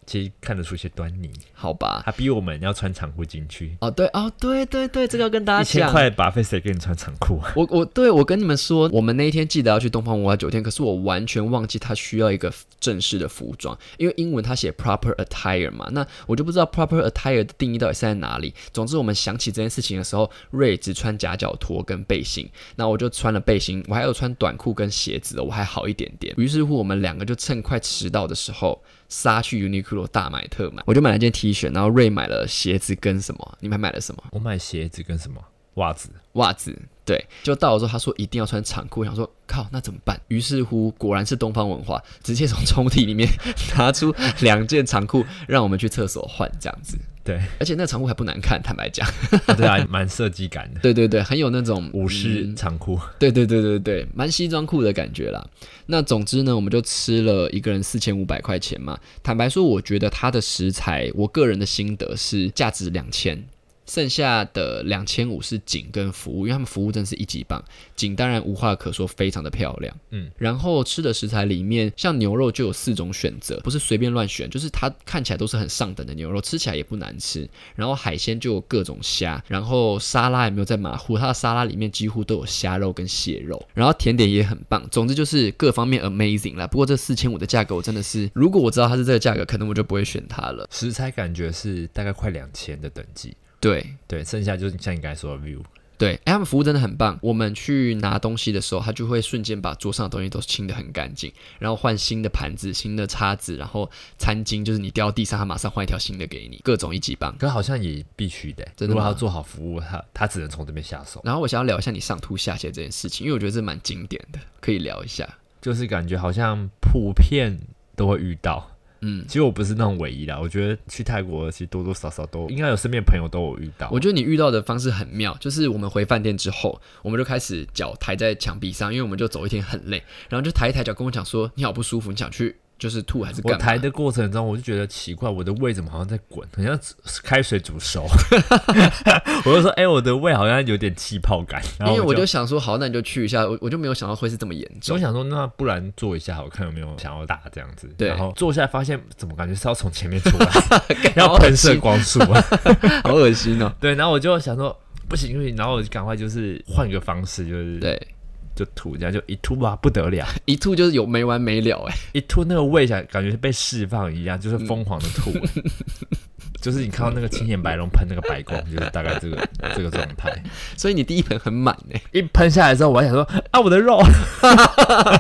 其实看得出一些端倪，好吧？他逼我们要穿长裤进去。哦，对，哦，对对对，这个要跟大家讲。一千块把费谁给你穿长裤？我我对我跟你们说，我们那一天记得要去东方文化酒店，可是我完全忘记他需要一个正式的服装，因为英文他写 proper attire 嘛，那我就不知道 proper attire 的定义到底是在哪里。总之，我们想起这件事情的时候，瑞只穿夹脚拖跟背心，那我就穿了背心，我还有穿短裤跟鞋子，我还好一点点。于是乎，我们两个就趁快迟到的时候。杀去 Uniqlo 大买特买，我就买了件 T 恤，然后瑞买了鞋子跟什么？你们买了什么？我买鞋子跟什么？袜子，袜子。对，就到了之后，他说一定要穿长裤，想说靠，那怎么办？于是乎，果然是东方文化，直接从 抽屉里面拿出两件长裤，让我们去厕所换，这样子。对，而且那长裤还不难看，坦白讲，对啊，蛮设计感的。对对对，很有那种武士长裤。对对对对对，蛮西装裤的感觉啦。那总之呢，我们就吃了一个人四千五百块钱嘛。坦白说，我觉得它的食材，我个人的心得是价值两千。剩下的两千五是景跟服务，因为他们服务真是一级棒。景当然无话可说，非常的漂亮。嗯，然后吃的食材里面，像牛肉就有四种选择，不是随便乱选，就是它看起来都是很上等的牛肉，吃起来也不难吃。然后海鲜就有各种虾，然后沙拉也没有在马虎，它的沙拉里面几乎都有虾肉跟蟹肉。然后甜点也很棒，总之就是各方面 amazing 啦。不过这四千五的价格，我真的是，如果我知道它是这个价格，可能我就不会选它了。食材感觉是大概快两千的等级。对对，剩下就是像你刚才说的 view。对，哎，他们服务真的很棒。我们去拿东西的时候，他就会瞬间把桌上的东西都清的很干净，然后换新的盘子、新的叉子，然后餐巾就是你掉地上，他马上换一条新的给你，各种一级棒。可好像也必须的，如果他要做好服务，他他只能从这边下手。然后我想要聊一下你上吐下泻这件事情，因为我觉得这蛮经典的，可以聊一下。就是感觉好像普遍都会遇到。嗯，其实我不是那种唯一啦，我觉得去泰国其实多多少少都应该有身边朋友都有遇到。我觉得你遇到的方式很妙，就是我们回饭店之后，我们就开始脚抬在墙壁上，因为我们就走一天很累，然后就抬一抬脚跟我讲说你好不舒服，你想去。就是吐还是干？我抬的过程中，我就觉得奇怪，我的胃怎么好像在滚，好像开水煮熟。我就说，哎，我的胃好像有点气泡感。因为我就想说，好，那你就去一下。我我就没有想到会是这么严重。我想说，那不然坐一下，我看有没有想要打这样子。对。然后坐下来发现，怎么感觉是要从前面出来，要喷射光束啊，好恶心哦。对。然后我就想说，不行，不行然后我就赶快就是换一个方式，就是对。就吐，这样就一吐吧，不得了，一吐就是有没完没了哎，一吐那个胃想感觉被释放一样，就是疯狂的吐，就是你看到那个青眼白龙喷那个白光，就是大概这个这个状态。所以你第一盆很满哎，一喷下来之后，我还想说啊，我的肉，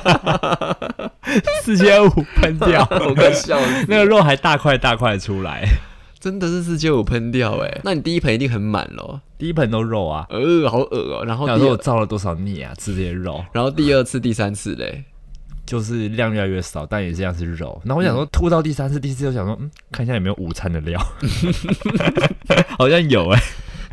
四千五喷掉，我快笑了，那个肉还大块大块出来。真的是四千五喷掉哎，那你第一盆一定很满喽，第一盆都肉啊，呃，好恶哦。然后，想说我造了多少孽啊，吃这些肉。然后第二次、第三次嘞，就是量越来越少，但也这样是肉。然后我想说，吐到第三次、第四次，又想说，嗯，看一下有没有午餐的料，好像有哎。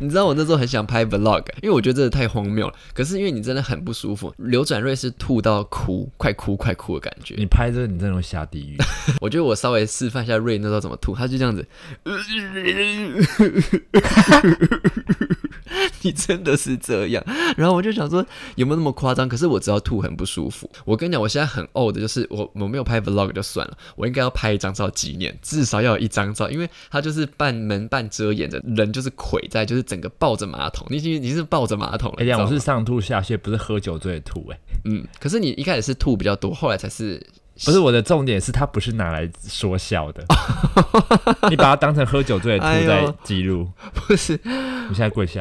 你知道我那时候很想拍 vlog，因为我觉得真的太荒谬了。可是因为你真的很不舒服，刘转瑞是吐到哭，快哭快哭的感觉。你拍这个，你真的会下地狱。我觉得我稍微示范一下瑞那时候怎么吐，他就这样子。你真的是这样？然后我就想说，有没有那么夸张？可是我知道吐很不舒服。我跟你讲，我现在很呕的，就是我我没有拍 vlog 就算了，我应该要拍一张照纪念，至少要有一张照，因为它就是半门半遮掩的，人就是跪在，就是整个抱着马桶。你你你是抱着马桶？哎呀，我是上吐下泻，不是喝酒醉吐。哎，嗯，可是你一开始是吐比较多，后来才是。不是我的重点是，它不是拿来说笑的。你把它当成喝酒醉吐在记录，不是？你现在跪下，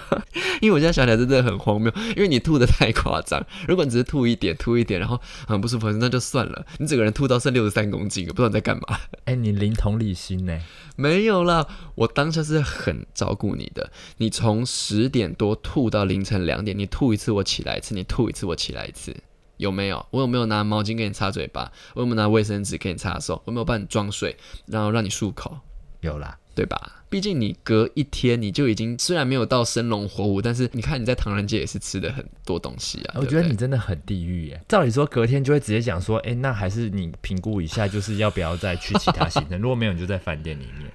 因为我现在想起来真的很荒谬，因为你吐的太夸张。如果你只是吐一点，吐一点，然后很不舒服，那就算了。你整个人吐到剩六十三公斤，不知道你在干嘛。哎，你零同理心呢？没有啦，我当下是很照顾你的。你从十点多吐到凌晨两点，你吐一次我起来一次，你吐一次我起来一次。有没有？我有没有拿毛巾给你擦嘴巴？我有没有拿卫生纸给你擦手？我有没有帮你装水，然后让你漱口？有啦，对吧？毕竟你隔一天你就已经虽然没有到生龙活虎，但是你看你在唐人街也是吃的很多东西啊。我觉得你真的很地狱耶。照理说隔天就会直接讲说，哎，那还是你评估一下，就是要不要再去其他行程？如果没有，你就在饭店里面。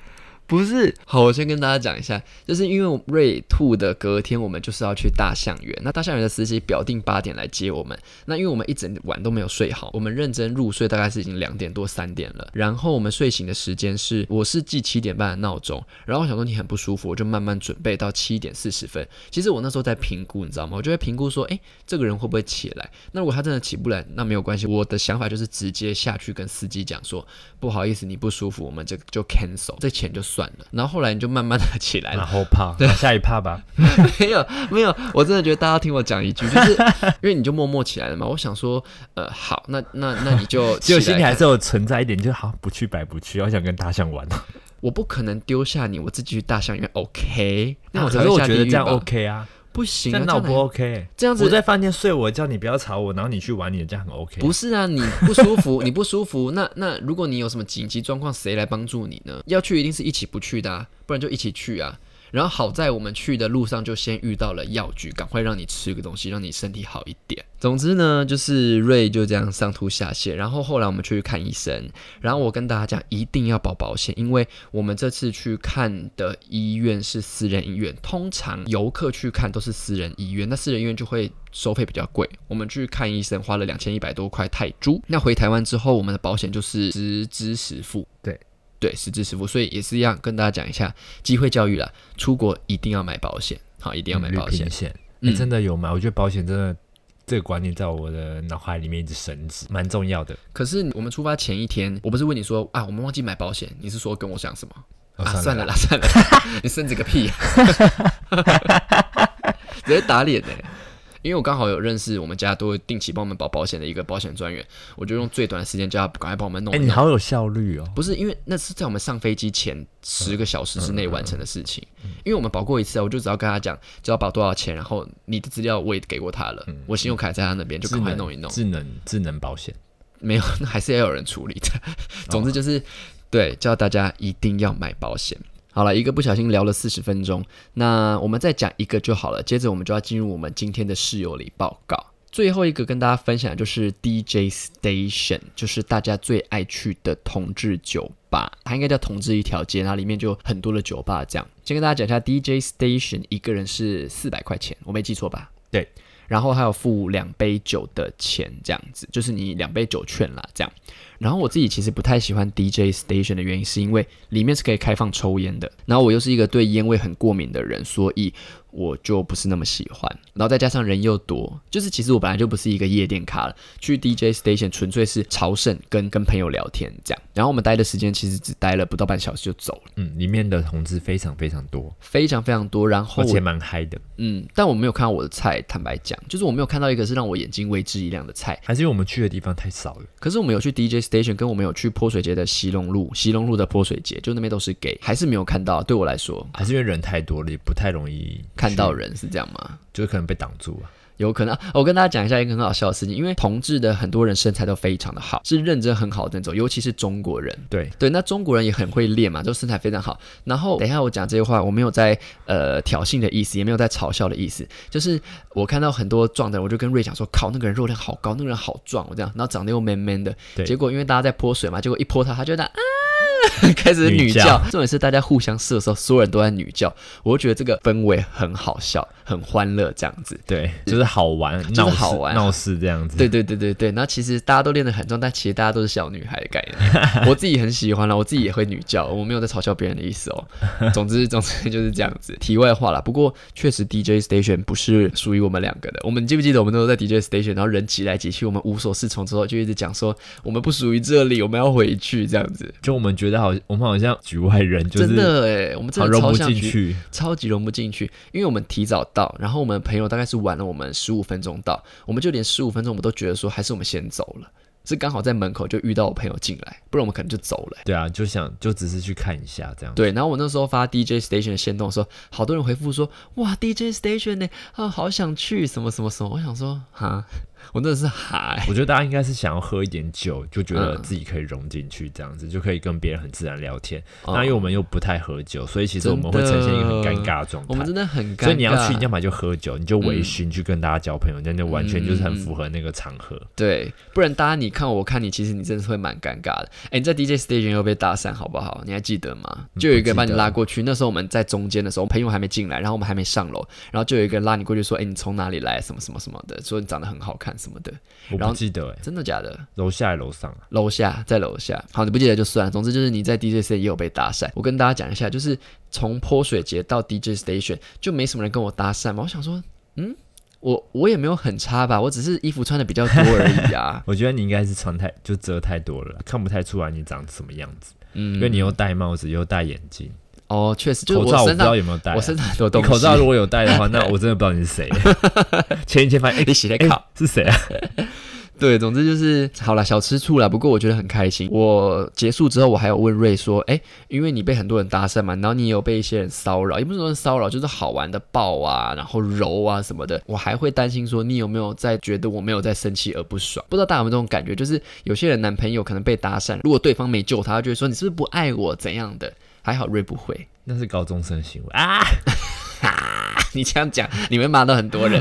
不是，好，我先跟大家讲一下，就是因为瑞兔的隔天，我们就是要去大象园。那大象园的司机表定八点来接我们。那因为我们一整晚都没有睡好，我们认真入睡大概是已经两点多三点了。然后我们睡醒的时间是，我是记七点半的闹钟。然后我想说你很不舒服，我就慢慢准备到七点四十分。其实我那时候在评估，你知道吗？我就会评估说，哎，这个人会不会起来？那如果他真的起不来，那没有关系。我的想法就是直接下去跟司机讲说，不好意思，你不舒服，我们这就 cancel，这钱就算了。然后后来你。就慢慢的起来了，然后怕，对，下一怕吧。没有没有，我真的觉得大家听我讲一句，就是 因为你就默默起来了嘛。我想说，呃，好，那那那你就，就心里还是有存在一点，就好不去白不去，我想跟大象玩。我不可能丢下你，我自己去大象园，OK？那我可是我觉得这样 OK 啊。不行啊，那不 OK。这样子我在饭店睡，我叫你不要吵我，然后你去玩你的，这样很 OK。不是啊，你不舒服，你不舒服，那那如果你有什么紧急状况，谁来帮助你呢？要去一定是一起不去的，不然就一起去啊。然后好在我们去的路上就先遇到了药局，赶快让你吃个东西，让你身体好一点。总之呢，就是瑞就这样上吐下泻。然后后来我们去看医生，然后我跟大家讲一定要保保险，因为我们这次去看的医院是私人医院，通常游客去看都是私人医院，那私人医院就会收费比较贵。我们去看医生花了两千一百多块泰铢。那回台湾之后，我们的保险就是实支实付。对。对，实支实付，所以也是一样，跟大家讲一下机会教育啦。出国一定要买保险，好，一定要买保险。险，你真的有买？我觉得保险真的这个观念在我的脑海里面一直升值，蛮重要的。可是我们出发前一天，我不是问你说啊，我们忘记买保险，你是说跟我讲什么？啊，算了啦，算了，你升值个屁，啊 直接打脸呢。因为我刚好有认识我们家都会定期帮我们保保险的一个保险专员，我就用最短的时间叫他赶快帮我们弄。哎，你好有效率哦！不是因为那是在我们上飞机前十个小时之内完成的事情，因为我们保过一次，我就只要跟他讲，只要保多少钱，然后你的资料我也给过他了，我信用卡在他那边，就赶快弄一弄。智能智能保险没有，那还是要有人处理的。总之就是对，叫大家一定要买保险。好了，一个不小心聊了四十分钟，那我们再讲一个就好了。接着我们就要进入我们今天的室友里报告。最后一个跟大家分享的就是 DJ Station，就是大家最爱去的同志酒吧，它应该叫同志一条街，那里面就很多的酒吧。这样，先跟大家讲一下 DJ Station，一个人是四百块钱，我没记错吧？对，然后还有付两杯酒的钱，这样子，就是你两杯酒券啦，这样。然后我自己其实不太喜欢 DJ Station 的原因，是因为里面是可以开放抽烟的。然后我又是一个对烟味很过敏的人，所以我就不是那么喜欢。然后再加上人又多，就是其实我本来就不是一个夜店咖了。去 DJ Station 纯粹是朝圣跟跟朋友聊天这样。然后我们待的时间其实只待了不到半小时就走了。嗯，里面的同志非常非常多，非常非常多。然后而且蛮嗨的。嗯，但我没有看到我的菜，坦白讲，就是我没有看到一个是让我眼睛为之一亮的菜。还是因为我们去的地方太少了。可是我们有去 DJ。station 跟我们有去泼水节的西龙路，西龙路的泼水节，就那边都是给，还是没有看到。对我来说，还是因为人太多了，也不太容易看到人，是这样吗？就可能被挡住啊。有可能、啊我跟大家讲一下一个很好笑的事情，因为同志的很多人身材都非常的好，是认真很好的那种，尤其是中国人。对，对，那中国人也很会练嘛，就身材非常好。然后等一下我讲这些话，我没有在呃挑衅的意思，也没有在嘲笑的意思，就是我看到很多壮的人，我就跟瑞讲说，靠，那个人肉量好高，那个人好壮，我这样，然后长得又 man man 的。对结果因为大家在泼水嘛，结果一泼他，他就在啊。开始女叫，重点是大家互相射的时候，所有人都在女叫，我就觉得这个氛围很好笑，很欢乐，这样子。对，就是好玩，闹事好玩闹事这样子。对对对对对，那其实大家都练得很重，但其实大家都是小女孩的概念。我自己很喜欢了，我自己也会女教，我没有在嘲笑别人的意思哦。总之总之就是这样子。题外话啦，不过确实 DJ Station 不是属于我们两个的。我们记不记得我们那时候在 DJ Station，然后人挤来挤去，我们无所适从之后，就一直讲说我们不属于这里，我们要回去这样子。就我们觉得好，我们好像局外人，就是真的哎，我们真的好融不进去。超级融不进去，因为我们提早到，然后我们朋友大概是晚了我们十五分钟到，我们就连十五分钟我们都觉得说还是我们先走了，是刚好在门口就遇到我朋友进来，不然我们可能就走了。对啊，就想就只是去看一下这样。对，然后我那时候发 DJ Station 的线动的时候，好多人回复说，哇，DJ Station 呢，啊，好想去，什么什么什么。我想说，哈，我真的是哈、欸我觉得大家应该是想要喝一点酒，就觉得嗯自己可以融进去，这样子、就可以跟别人很自然聊天。哦那因为我们又不太喝酒，所以其实我们会呈现一个很尴尬的状态我们。真的很尴尬。所以你要去，你要么就喝酒，你就微嗯醺去跟大家交朋友，那就完全就是很符合那个场合。对，不然大家你看我看你，其实你真的是会蛮尴尬的。哎，你在 DJ Station 又被搭讪，好不好？你还记得吗？就有一个人把你拉过去，那时候我们在中间的时候，朋友还没进来，然后我们还没上楼，然后就有一个人拉你过去说：“哎，你从哪里来？什么什么什么的，说你长得很好看什么的。我不记得哎、”真的假的？楼下还是楼上啊？楼下，在楼下。好，你不记得就算了。总之就是你在 DJ Station 也有被搭讪。我跟大家讲一下，就是从泼水节到 DJ Station 就没什么人跟我搭讪嘛。我想说，嗯，我我也没有很差吧，我只是衣服穿的比较多而已啊。我觉得你应该是穿太就遮太多了，看不太出来你长什么样子。嗯，因为你又戴帽子又戴眼镜，哦，确实，就是口罩我不知道有没有戴、啊。我身上很多东西。口罩如果有戴的话，那我真的不知道你是谁。前一天发现，哎、你洗在哎靠。是谁啊？对，总之就是好了，小吃醋了。不过我觉得很开心。我结束之后，我还有问瑞说，哎，因为你被很多人搭讪嘛，然后你也有被一些人骚扰，也不是说骚扰，就是好玩的抱啊，然后揉啊什么的。我还会担心说，你有没有在觉得我没有在生气而不爽？不知道大家有没有这种感觉？就是有些人男朋友可能被搭讪，如果对方没救他，他就会说你是不是不爱我怎样的？还好瑞不会。那是高中生行为 啊，你这样讲，你会骂到很多人。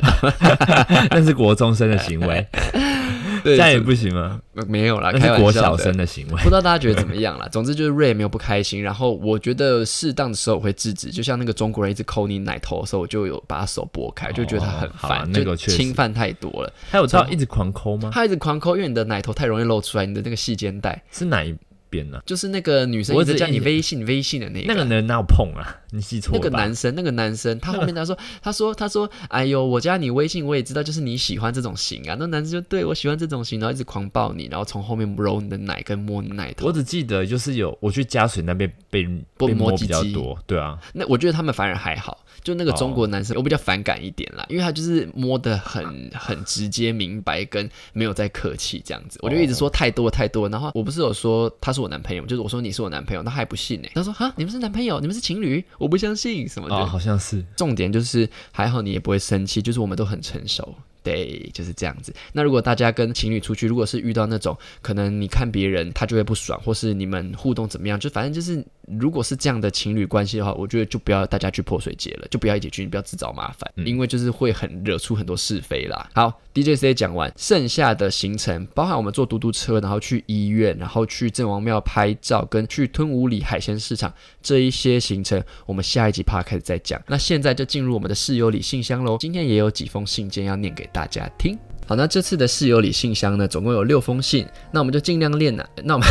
那是国中生的行为，对这样也不行吗？没有啦，那开是国小生的行为。不知道大家觉得怎么样啦？总之就是瑞也没有不开心，然后我觉得适当的时候我会制止，就像那个中国人一直抠你奶头的时候，我就有把他手拨开，就觉得他很烦，就侵犯太多了。他有到一直狂抠吗？他一直狂抠，因为你的奶头太容易露出来，你的那个细肩带，是哪一边呢、就是那个女生我只一直叫你微信微信的那个。那个人哪有碰啊？你记错那了那？个男生，那个男生，他后面他说，他说，他说，哎呦，我加你微信，我也知道，就是你喜欢这种型啊。那男生就对我喜欢这种型，然后一直狂抱你，然后从后面揉你的奶跟摸你奶头我。只记得就是有我去加水那边被被被摸比较多，对啊，那我觉得他们反而还好，就那个中国男生，我比较反感一点啦，因为他就是摸的很很直接明白，跟没有在客气这样子，我就一直说太多太多，然后我不是有说他是我男朋友，就是我说你是我男朋友，他还不信呢、他说哈你们是男朋友，你们是情侣，我不相信什么的。哦，好像是重点就是还好你也不会生气，就是我们都很成熟。对，就是这样子。那如果大家跟情侣出去，如果是遇到那种可能你看别人他就会不爽，或是你们互动怎么样，就反正就是如果是这样的情侣关系的话，我觉得就不要大家去泼水节了，就不要一起去，你不要自找麻烦，因为就是会很惹出很多是非啦。好，DJ C 讲完，剩下的行程包含我们坐嘟嘟车，然后去医院，然后去郑王庙拍照，跟去吞武里海鲜市场这一些行程，我们下一集 p 开始再讲。那现在就进入我们的室友里信箱喽。今天也有几封信件要念给大家听。好，那这次的室友里信箱呢，总共有六封信，那我们就尽量练啊。那我们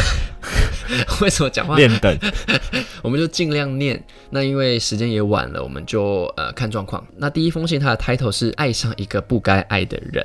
为什么讲话？练等，我们就尽量念。那因为时间也晚了，我们就呃看状况。那第一封信，它的 title 是“爱上一个不该爱的人”。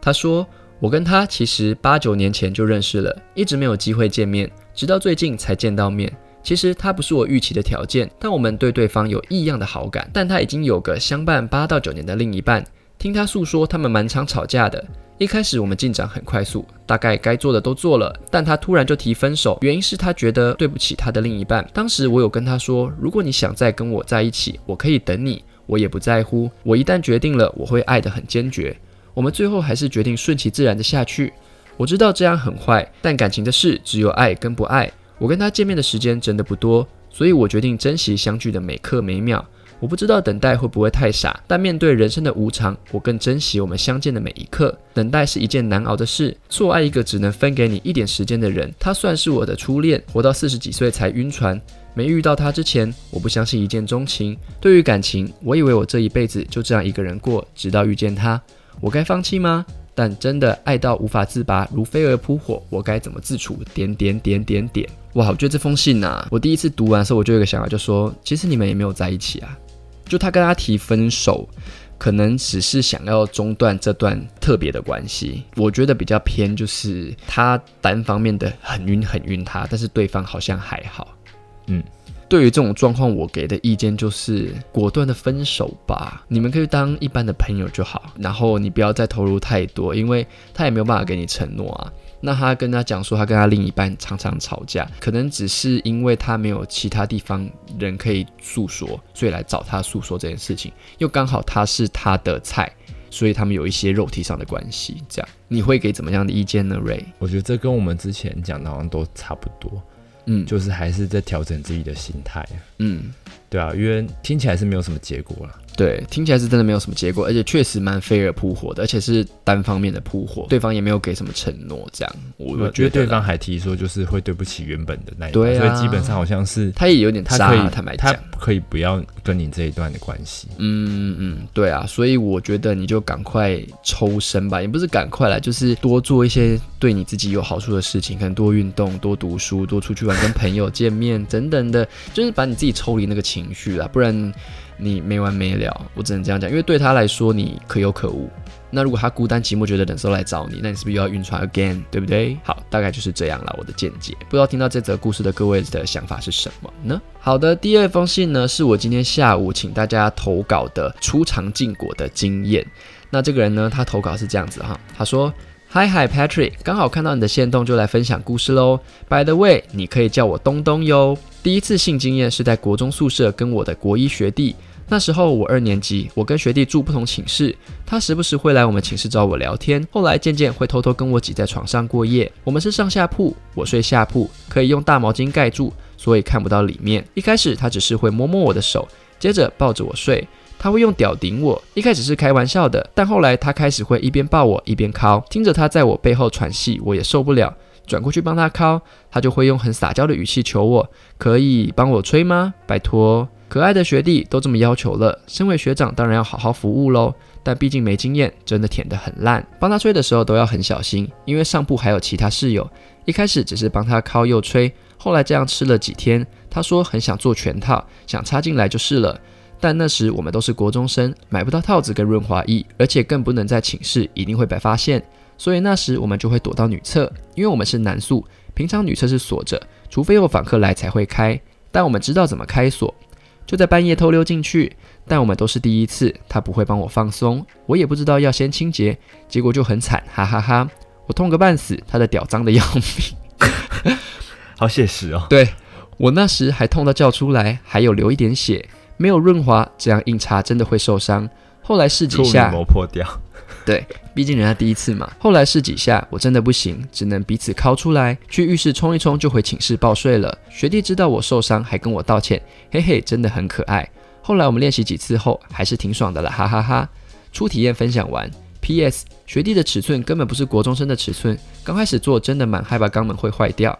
他说：“我跟他其实八九年前就认识了，一直没有机会见面，直到最近才见到面。其实他不是我预期的条件，但我们对对方有异样的好感。但他已经有个相伴八到九年的另一半，听他诉说，他们蛮常吵架的。一开始我们进展很快速，大概该做的都做了，但他突然就提分手，原因是他觉得对不起他的另一半。当时我有跟他说，如果你想再跟我在一起，我可以等你，我也不在乎。我一旦决定了，我会爱得很坚决。我们最后还是决定顺其自然的下去。我知道这样很坏，但感情的事只有爱跟不爱。我跟他见面的时间真的不多，所以我决定珍惜相聚的每刻每秒。我不知道等待会不会太傻，但面对人生的无常，我更珍惜我们相见的每一刻。等待是一件难熬的事，错爱一个只能分给你一点时间的人，他算是我的初恋。活到四十几岁才晕船，没遇到他之前，我不相信一见钟情。对于感情，我以为我这一辈子就这样一个人过，直到遇见他。我该放弃吗？但真的爱到无法自拔，如飞蛾扑火，我该怎么自处？点点点点点。哇，我觉得这封信呐，我第一次读完的时候，我就有个想法，就说其实你们也没有在一起啊。就他跟他提分手，可能只是想要中断这段特别的关系。我觉得比较偏就是他单方面的很晕很晕他，但是对方好像还好。嗯，对于这种状况，我给的意见就是果断的分手吧。你们可以当一般的朋友就好，然后你不要再投入太多，因为他也没有办法给你承诺啊。那他跟他讲说，他跟他另一半常常吵架，可能只是因为他没有其他地方人可以诉说，所以来找他诉说这件事情。又刚好他是他的菜，所以他们有一些肉体上的关系。这样，你会给怎么样的意见呢？Ray？我觉得这跟我们之前讲的好像都差不多。嗯，就是还是在调整自己的心态。嗯，对啊，因为听起来是没有什么结果了。对，听起来是真的没有什么结果，而且确实蛮飞蛾扑火的，而且是单方面的扑火，对方也没有给什么承诺，这样。我觉得对方还提说就是会对不起原本的那一段，所以基本上好像是他也有点他可以坦白讲，可以不要跟你这一段的关系。嗯嗯，对啊，所以我觉得你就赶快抽身吧，也不是赶快来，就是多做一些对你自己有好处的事情，可能多运动、多读书、多出去玩、跟朋友见面等等的，就是把你自己抽离那个情情绪啦，不然。你没完没了，我只能这样讲，因为对他来说你可有可无。那如果他孤单寂寞觉得冷时候来找你，那你是不是又要晕船 again，对不对？好，大概就是这样了，我的见解。不知道听到这则故事的各位的想法是什么呢？好的，第二封信呢，是我今天下午请大家投稿的出尝禁果的经验。那这个人呢，他投稿是这样子哈，他说：Hi Hi Patrick，刚好看到你的线动就来分享故事喽。By the way，你可以叫我东东哟。第一次性经验是在国中宿舍跟我的国一学弟。那时候我二年级，我跟学弟住不同寝室，他时不时会来我们寝室找我聊天，后来渐渐会偷偷跟我挤在床上过夜。我们是上下铺，我睡下铺，可以用大毛巾盖住，所以看不到里面。一开始他只是会摸摸我的手，接着抱着我睡，他会用屌顶我。一开始是开玩笑的，但后来他开始会一边抱我一边敲，听着他在我背后喘气，我也受不了，转过去帮他敲，他就会用很撒娇的语气求我，可以帮我吹吗？拜托。可爱的学弟都这么要求了，身为学长当然要好好服务喽。但毕竟没经验，真的舔得很烂。帮他吹的时候都要很小心，因为上铺还有其他室友。一开始只是帮他靠又吹，后来这样吃了几天，他说很想做全套，想插进来就是了。但那时我们都是国中生，买不到套子跟润滑液，而且更不能在寝室，一定会被发现。所以那时我们就会躲到女厕，因为我们是男宿，平常女厕是锁着，除非有访客来才会开。但我们知道怎么开锁。就在半夜偷溜进去，但我们都是第一次，他不会帮我放松，我也不知道要先清洁，结果就很惨，哈哈哈！我痛个半死，他的屌脏的要命，好写实哦。对我那时还痛到叫出来，还有流一点血，没有润滑，这样硬插真的会受伤。后来试几下，磨破掉。对，毕竟人家第一次嘛。后来试几下，我真的不行，只能彼此掏出来，去浴室冲一冲，就回寝室抱睡了。学弟知道我受伤，还跟我道歉，嘿嘿，真的很可爱。后来我们练习几次后，还是挺爽的了，哈哈哈。初体验分享完，P.S. 学弟的尺寸根本不是国中生的尺寸，刚开始做真的蛮害怕肛门会坏掉。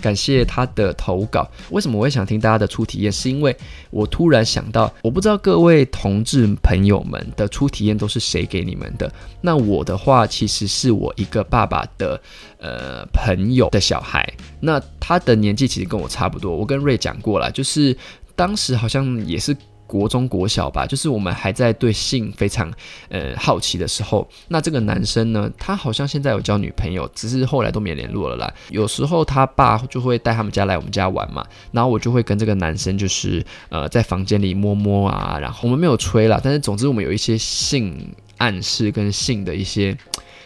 感谢他的投稿。为什么我会想听大家的初体验？是因为我突然想到，我不知道各位同志朋友们的初体验都是谁给你们的。那我的话，其实是我一个爸爸的呃朋友的小孩。那他的年纪其实跟我差不多。我跟瑞讲过了，就是当时好像也是。国中、国小吧，就是我们还在对性非常呃好奇的时候。那这个男生呢，他好像现在有交女朋友，只是后来都没联络了啦。有时候他爸就会带他们家来我们家玩嘛，然后我就会跟这个男生就是呃在房间里摸摸啊，然后我们没有吹啦，但是总之我们有一些性暗示跟性的一些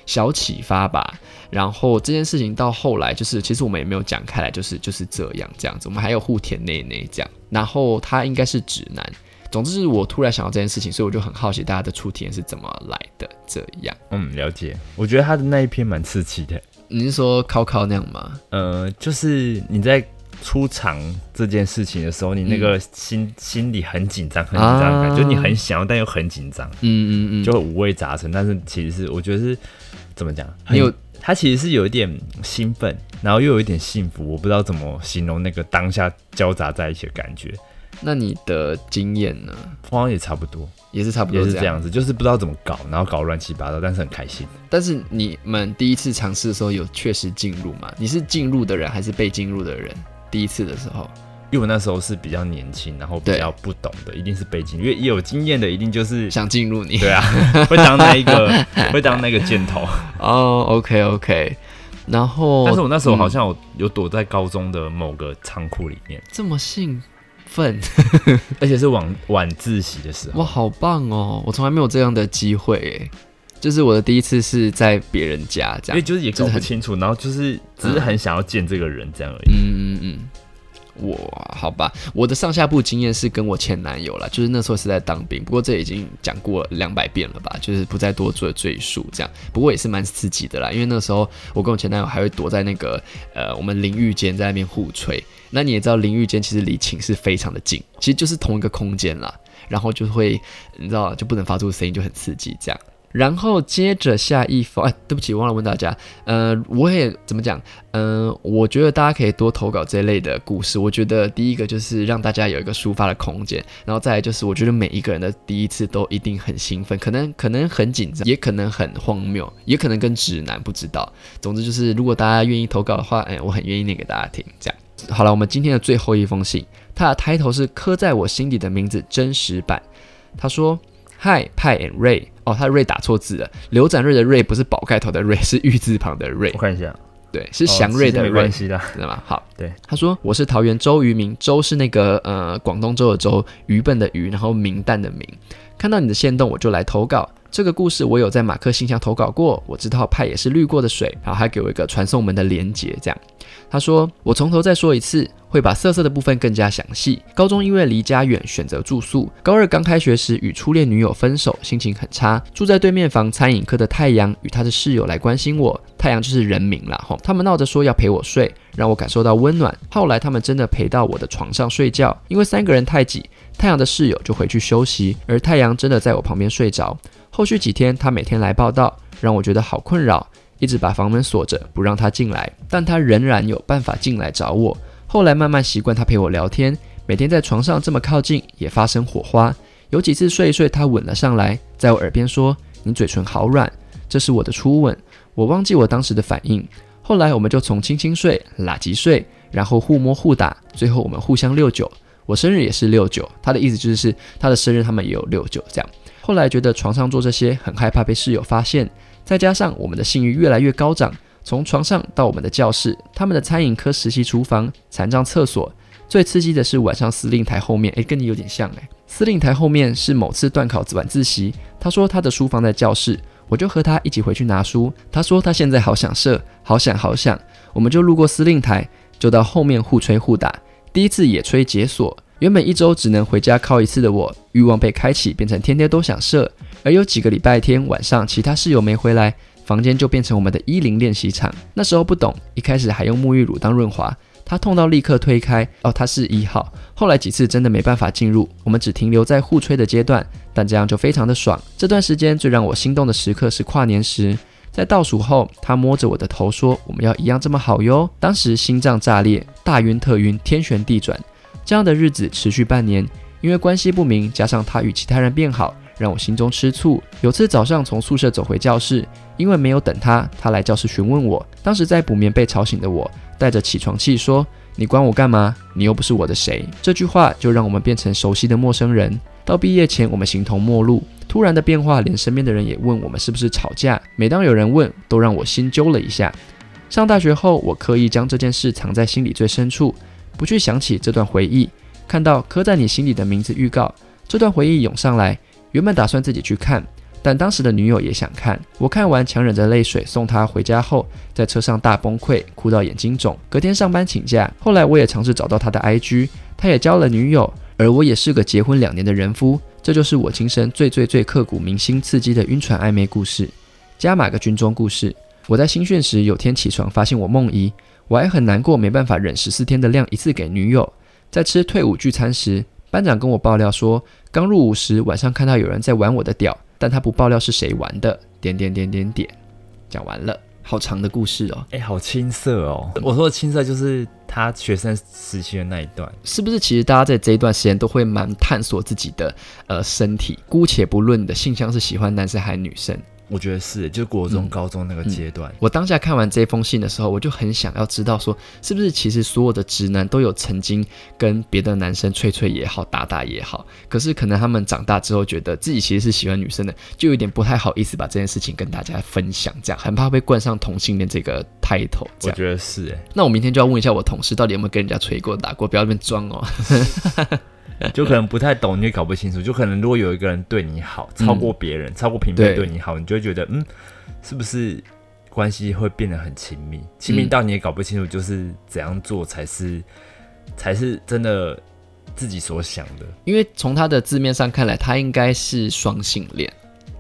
小启发吧。然后这件事情到后来就是，其实我们也没有讲开来，就是就是这样这样子。我们还有互舔内内这样。然后他应该是直男。总之是我突然想到这件事情，所以我就很好奇大家的初体验是怎么来的。这样，嗯，了解。我觉得他的那一篇蛮刺激的。你是说考考那样吗？呃，就是你在出场这件事情的时候，你那个心心里很紧张，很紧张，感就你很想要，但又很紧张。嗯嗯嗯，就五味杂陈。但是其实是，我觉得是怎么讲？很有他其实是有一点兴奋，然后又有一点幸福。我不知道怎么形容那个当下交杂在一起的感觉。那你的经验呢？好像也差不多，也是差不多，也是这样子，就是不知道怎么搞，然后搞乱七八糟，但是很开心。但是你们第一次尝试的时候，有确实进入吗？你是进入的人还是被进入的人？第一次的时候，因为我那时候是比较年轻，然后比较不懂的，一定是被进，因为有经验的一定就是想进入你，对啊，会当那一个，会当那个箭头。哦，OK OK，然后，但是我那时候好像有有躲在高中的某个仓库里面，这么幸。份，而且是晚晚自习的时候，哇，好棒哦！我从来没有这样的机会，诶，就是我的第一次是在别人家这样，因为就是也搞不清楚，然后就是只是很想要见这个人这样而已。嗯嗯嗯。我好吧，我的上下部经验是跟我前男友了，就是那时候是在当兵，不过这已经讲过两百遍了吧，就是不再多做赘述这样。不过也是蛮刺激的啦，因为那时候我跟我前男友还会躲在那个呃我们淋浴间在那边互吹。那你也知道淋浴间其实离寝室非常的近，其实就是同一个空间啦，然后就会你知道就不能发出声音，就很刺激这样。然后接着下一封，哎，对不起，忘了问大家，呃，我也怎么讲，嗯，我觉得大家可以多投稿这类的故事。我觉得第一个就是让大家有一个抒发的空间，然后再来就是我觉得每一个人的第一次都一定很兴奋，可能 可能很紧张，也可能很荒谬，也可能跟直男不知道。总之就是如果大家愿意投稿的话，哎，我很愿意念给大家听。这样，好了，我们今天的最后一封信，它的开头是刻在我心底的名字真实版。他说。Hi, Pi and Ray。哦，他的 Ray 打错字了。刘展瑞的瑞不是宝盖头的瑞，是玉字旁的瑞。我看一下，对，是祥瑞的瑞。没关系的，知道吗？好，对。他说我是桃园周渔民，周是那个呃广东州的周，愚笨的愚，然后明淡的明。看到你的线动，我就来投稿。这个故事我有在马克信箱投稿过，我知道派也是滤过的水，然后还给我一个传送门的连接，这样。他说我从头再说一次，会把色色的部分更加详细。高中因为离家远，选择住宿。高二刚开学时与初恋女友分手，心情很差。住在对面房餐饮科的太阳与他的室友来关心我，太阳就是人名了吼。他们闹着说要陪我睡，让我感受到温暖。后来他们真的陪到我的床上睡觉，因为三个人太挤，太阳的室友就回去休息，而太阳真的在我旁边睡着。后续几天，他每天来报道，让我觉得好困扰，一直把房门锁着，不让他进来，但他仍然有办法进来找我。后来慢慢习惯他陪我聊天，每天在床上这么靠近，也发生火花。有几次睡一睡，他吻了上来，在我耳边说：“你嘴唇好软。”这是我的初吻，我忘记我当时的反应。后来我们就从轻轻睡、拉吉睡，然后互摸互打，最后我们互相六九。我生日也是六九，他的意思就是他的生日他们也有六九这样。后来觉得床上做这些很害怕被室友发现，再加上我们的性欲越来越高涨，从床上到我们的教室、他们的餐饮科实习厨房、残障厕所，最刺激的是晚上司令台后面，诶，跟你有点像诶。司令台后面是某次断考晚自习，他说他的书放在教室，我就和他一起回去拿书。他说他现在好想射，好想好想，我们就路过司令台，就到后面互吹互打，第一次野炊解锁。原本一周只能回家靠一次的我，欲望被开启，变成天天都想射。而有几个礼拜天晚上，其他室友没回来，房间就变成我们的衣领练习场。那时候不懂，一开始还用沐浴乳当润滑，他痛到立刻推开。哦，他是一号。后来几次真的没办法进入，我们只停留在互吹的阶段，但这样就非常的爽。这段时间最让我心动的时刻是跨年时，在倒数后，他摸着我的头说：“我们要一样这么好哟。”当时心脏炸裂，大晕特晕，天旋地转。这样的日子持续半年，因为关系不明，加上他与其他人变好，让我心中吃醋。有次早上从宿舍走回教室，因为没有等他，他来教室询问我。当时在补眠被吵醒的我，带着起床气说：“你管我干嘛？你又不是我的谁。”这句话就让我们变成熟悉的陌生人。到毕业前，我们形同陌路。突然的变化，连身边的人也问我们是不是吵架。每当有人问，都让我心揪了一下。上大学后，我刻意将这件事藏在心里最深处。不去想起这段回忆，看到刻在你心里的名字预告，这段回忆涌上来。原本打算自己去看，但当时的女友也想看。我看完，强忍着泪水送她回家后，在车上大崩溃，哭到眼睛肿。隔天上班请假。后来我也尝试找到他的 IG，他也交了女友，而我也是个结婚两年的人夫。这就是我今生最最最刻骨铭心、刺激的晕船暧昧故事，加码个军中故事。我在新训时有天起床发现我梦遗，我还很难过，没办法忍十四天的量一次给女友。在吃退伍聚餐时，班长跟我爆料说，刚入伍时晚上看到有人在玩我的屌，但他不爆料是谁玩的。点点点点点，讲完了。好长的故事哦，哎，好青涩哦。我说的青涩就是他学生时期的那一段，是不是？其实大家在这一段时间都会蛮探索自己的呃身体，姑且不论的性向是喜欢男生还是女生。我觉得是，就是国中、高中那个阶段。我当下看完这封信的时候，我就很想要知道，说是不是其实所有的直男都有曾经跟别的男生吹吹也好，打打也好，可是可能他们长大之后，觉得自己其实是喜欢女生的，就有点不太好意思把这件事情跟大家分享，这样很怕被冠上同性恋这个 title。我觉得是，哎，那我明天就要问一下我同事，到底有没有跟人家吹过、打过，不要那边装哦。就可能不太懂，你也搞不清楚。就可能如果有一个人对你好，超过别人，超过平辈对你好，你就会觉得，嗯，是不是关系会变得很亲密？亲密到你也搞不清楚，就是怎样做才是才是真的自己所想的。因为从他的字面上看来，他应该是双性恋，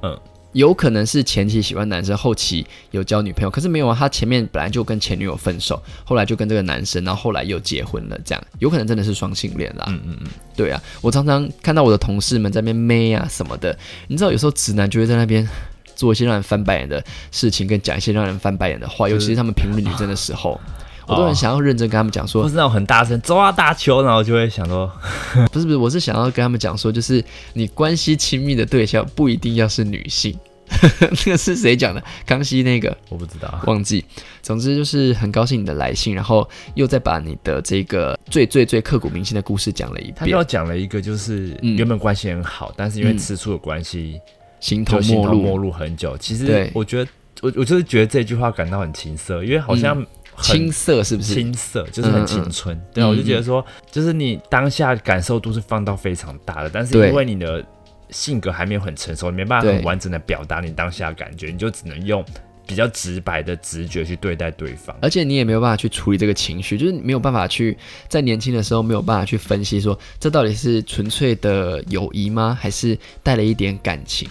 嗯。有可能是前期喜欢男生，后期有交女朋友，可是没有啊。他前面本来就跟前女友分手，后来就跟这个男生，然后后来又结婚了，这样有可能真的是双性恋啦。嗯嗯嗯，对啊，我常常看到我的同事们在那边妹啊什么的，你知道有时候直男就会在那边做一些让人翻白眼的事情，跟讲一些让人翻白眼的话，尤其是他们评论女生的时候。我都很想要认真跟他们讲说，不是那种很大声走啊打球，然后就会想说，不是不是，我是想要跟他们讲说，就是你关系亲密的对象不一定要是女性。那个是谁讲的？康熙那个我不知道，忘记。总之就是很高兴你的来信，然后又再把你的这个最最最刻骨铭心的故事讲了一遍。他又讲了一个，就是原本关系很好，但是因为吃醋的关系，形同陌路，陌路很久。其实我觉得，我我就是觉得这句话感到很青涩，因为好像。青涩是不是？青涩就是很青春，对啊，我就觉得说，就是你当下感受度是放到非常大的，但是因为你的性格还没有很成熟，你没办法很完整的表达你当下感觉，你就只能用比较直白的直觉去对待对方，而且你也没有办法去处理这个情绪，就是没有办法去在年轻的时候没有办法去分析说，这到底是纯粹的友谊吗，还是带了一点感情？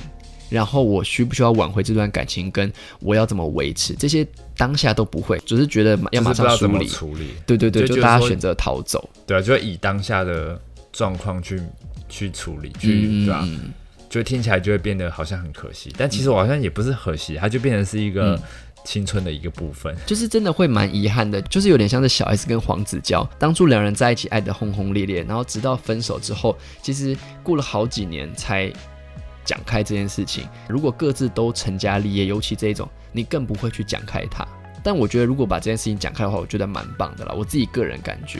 然后我需不需要挽回这段感情，跟我要怎么维持这些当下都不会，只是觉得要马上处理。处理，对对对，就大家选择逃走。对啊，就以当下的状况去去处理，去对吧？就听起来就会变得好像很可惜，但其实我好像也不是可惜，它就变成是一个青春的一个部分。就是真的会蛮遗憾的，就是有点像是小 S 跟黄子佼当初两人在一起爱的轰轰烈烈，然后直到分手之后，其实过了好几年才。讲开这件事情，如果各自都成家立业，尤其这种，你更不会去讲开它。但我觉得，如果把这件事情讲开的话，我觉得蛮棒的啦。我自己个人感觉，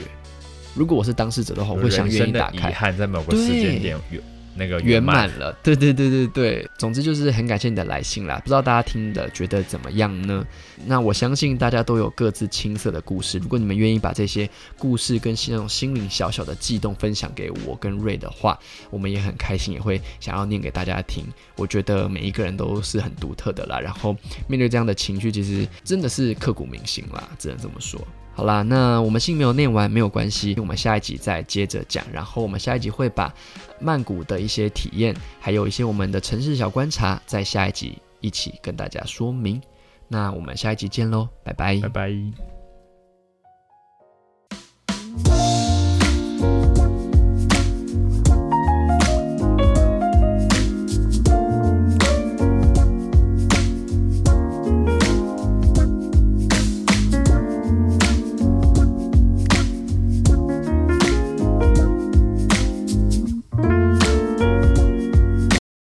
如果我是当事者的话，我会想愿意打开。遗憾在某个时间点有。那个圆满了，对对对对对，总之就是很感谢你的来信啦，不知道大家听的觉得怎么样呢？那我相信大家都有各自青涩的故事，如果你们愿意把这些故事跟那种心灵小小的悸动分享给我跟瑞的话，我们也很开心，也会想要念给大家听。我觉得每一个人都是很独特的啦，然后面对这样的情绪，其实真的是刻骨铭心啦，只能这么说。好啦，那我们信没有念完没有关系，我们下一集再接着讲。然后我们下一集会把曼谷的一些体验，还有一些我们的城市小观察，在下一集一起跟大家说明。那我们下一集见喽，拜拜，拜拜。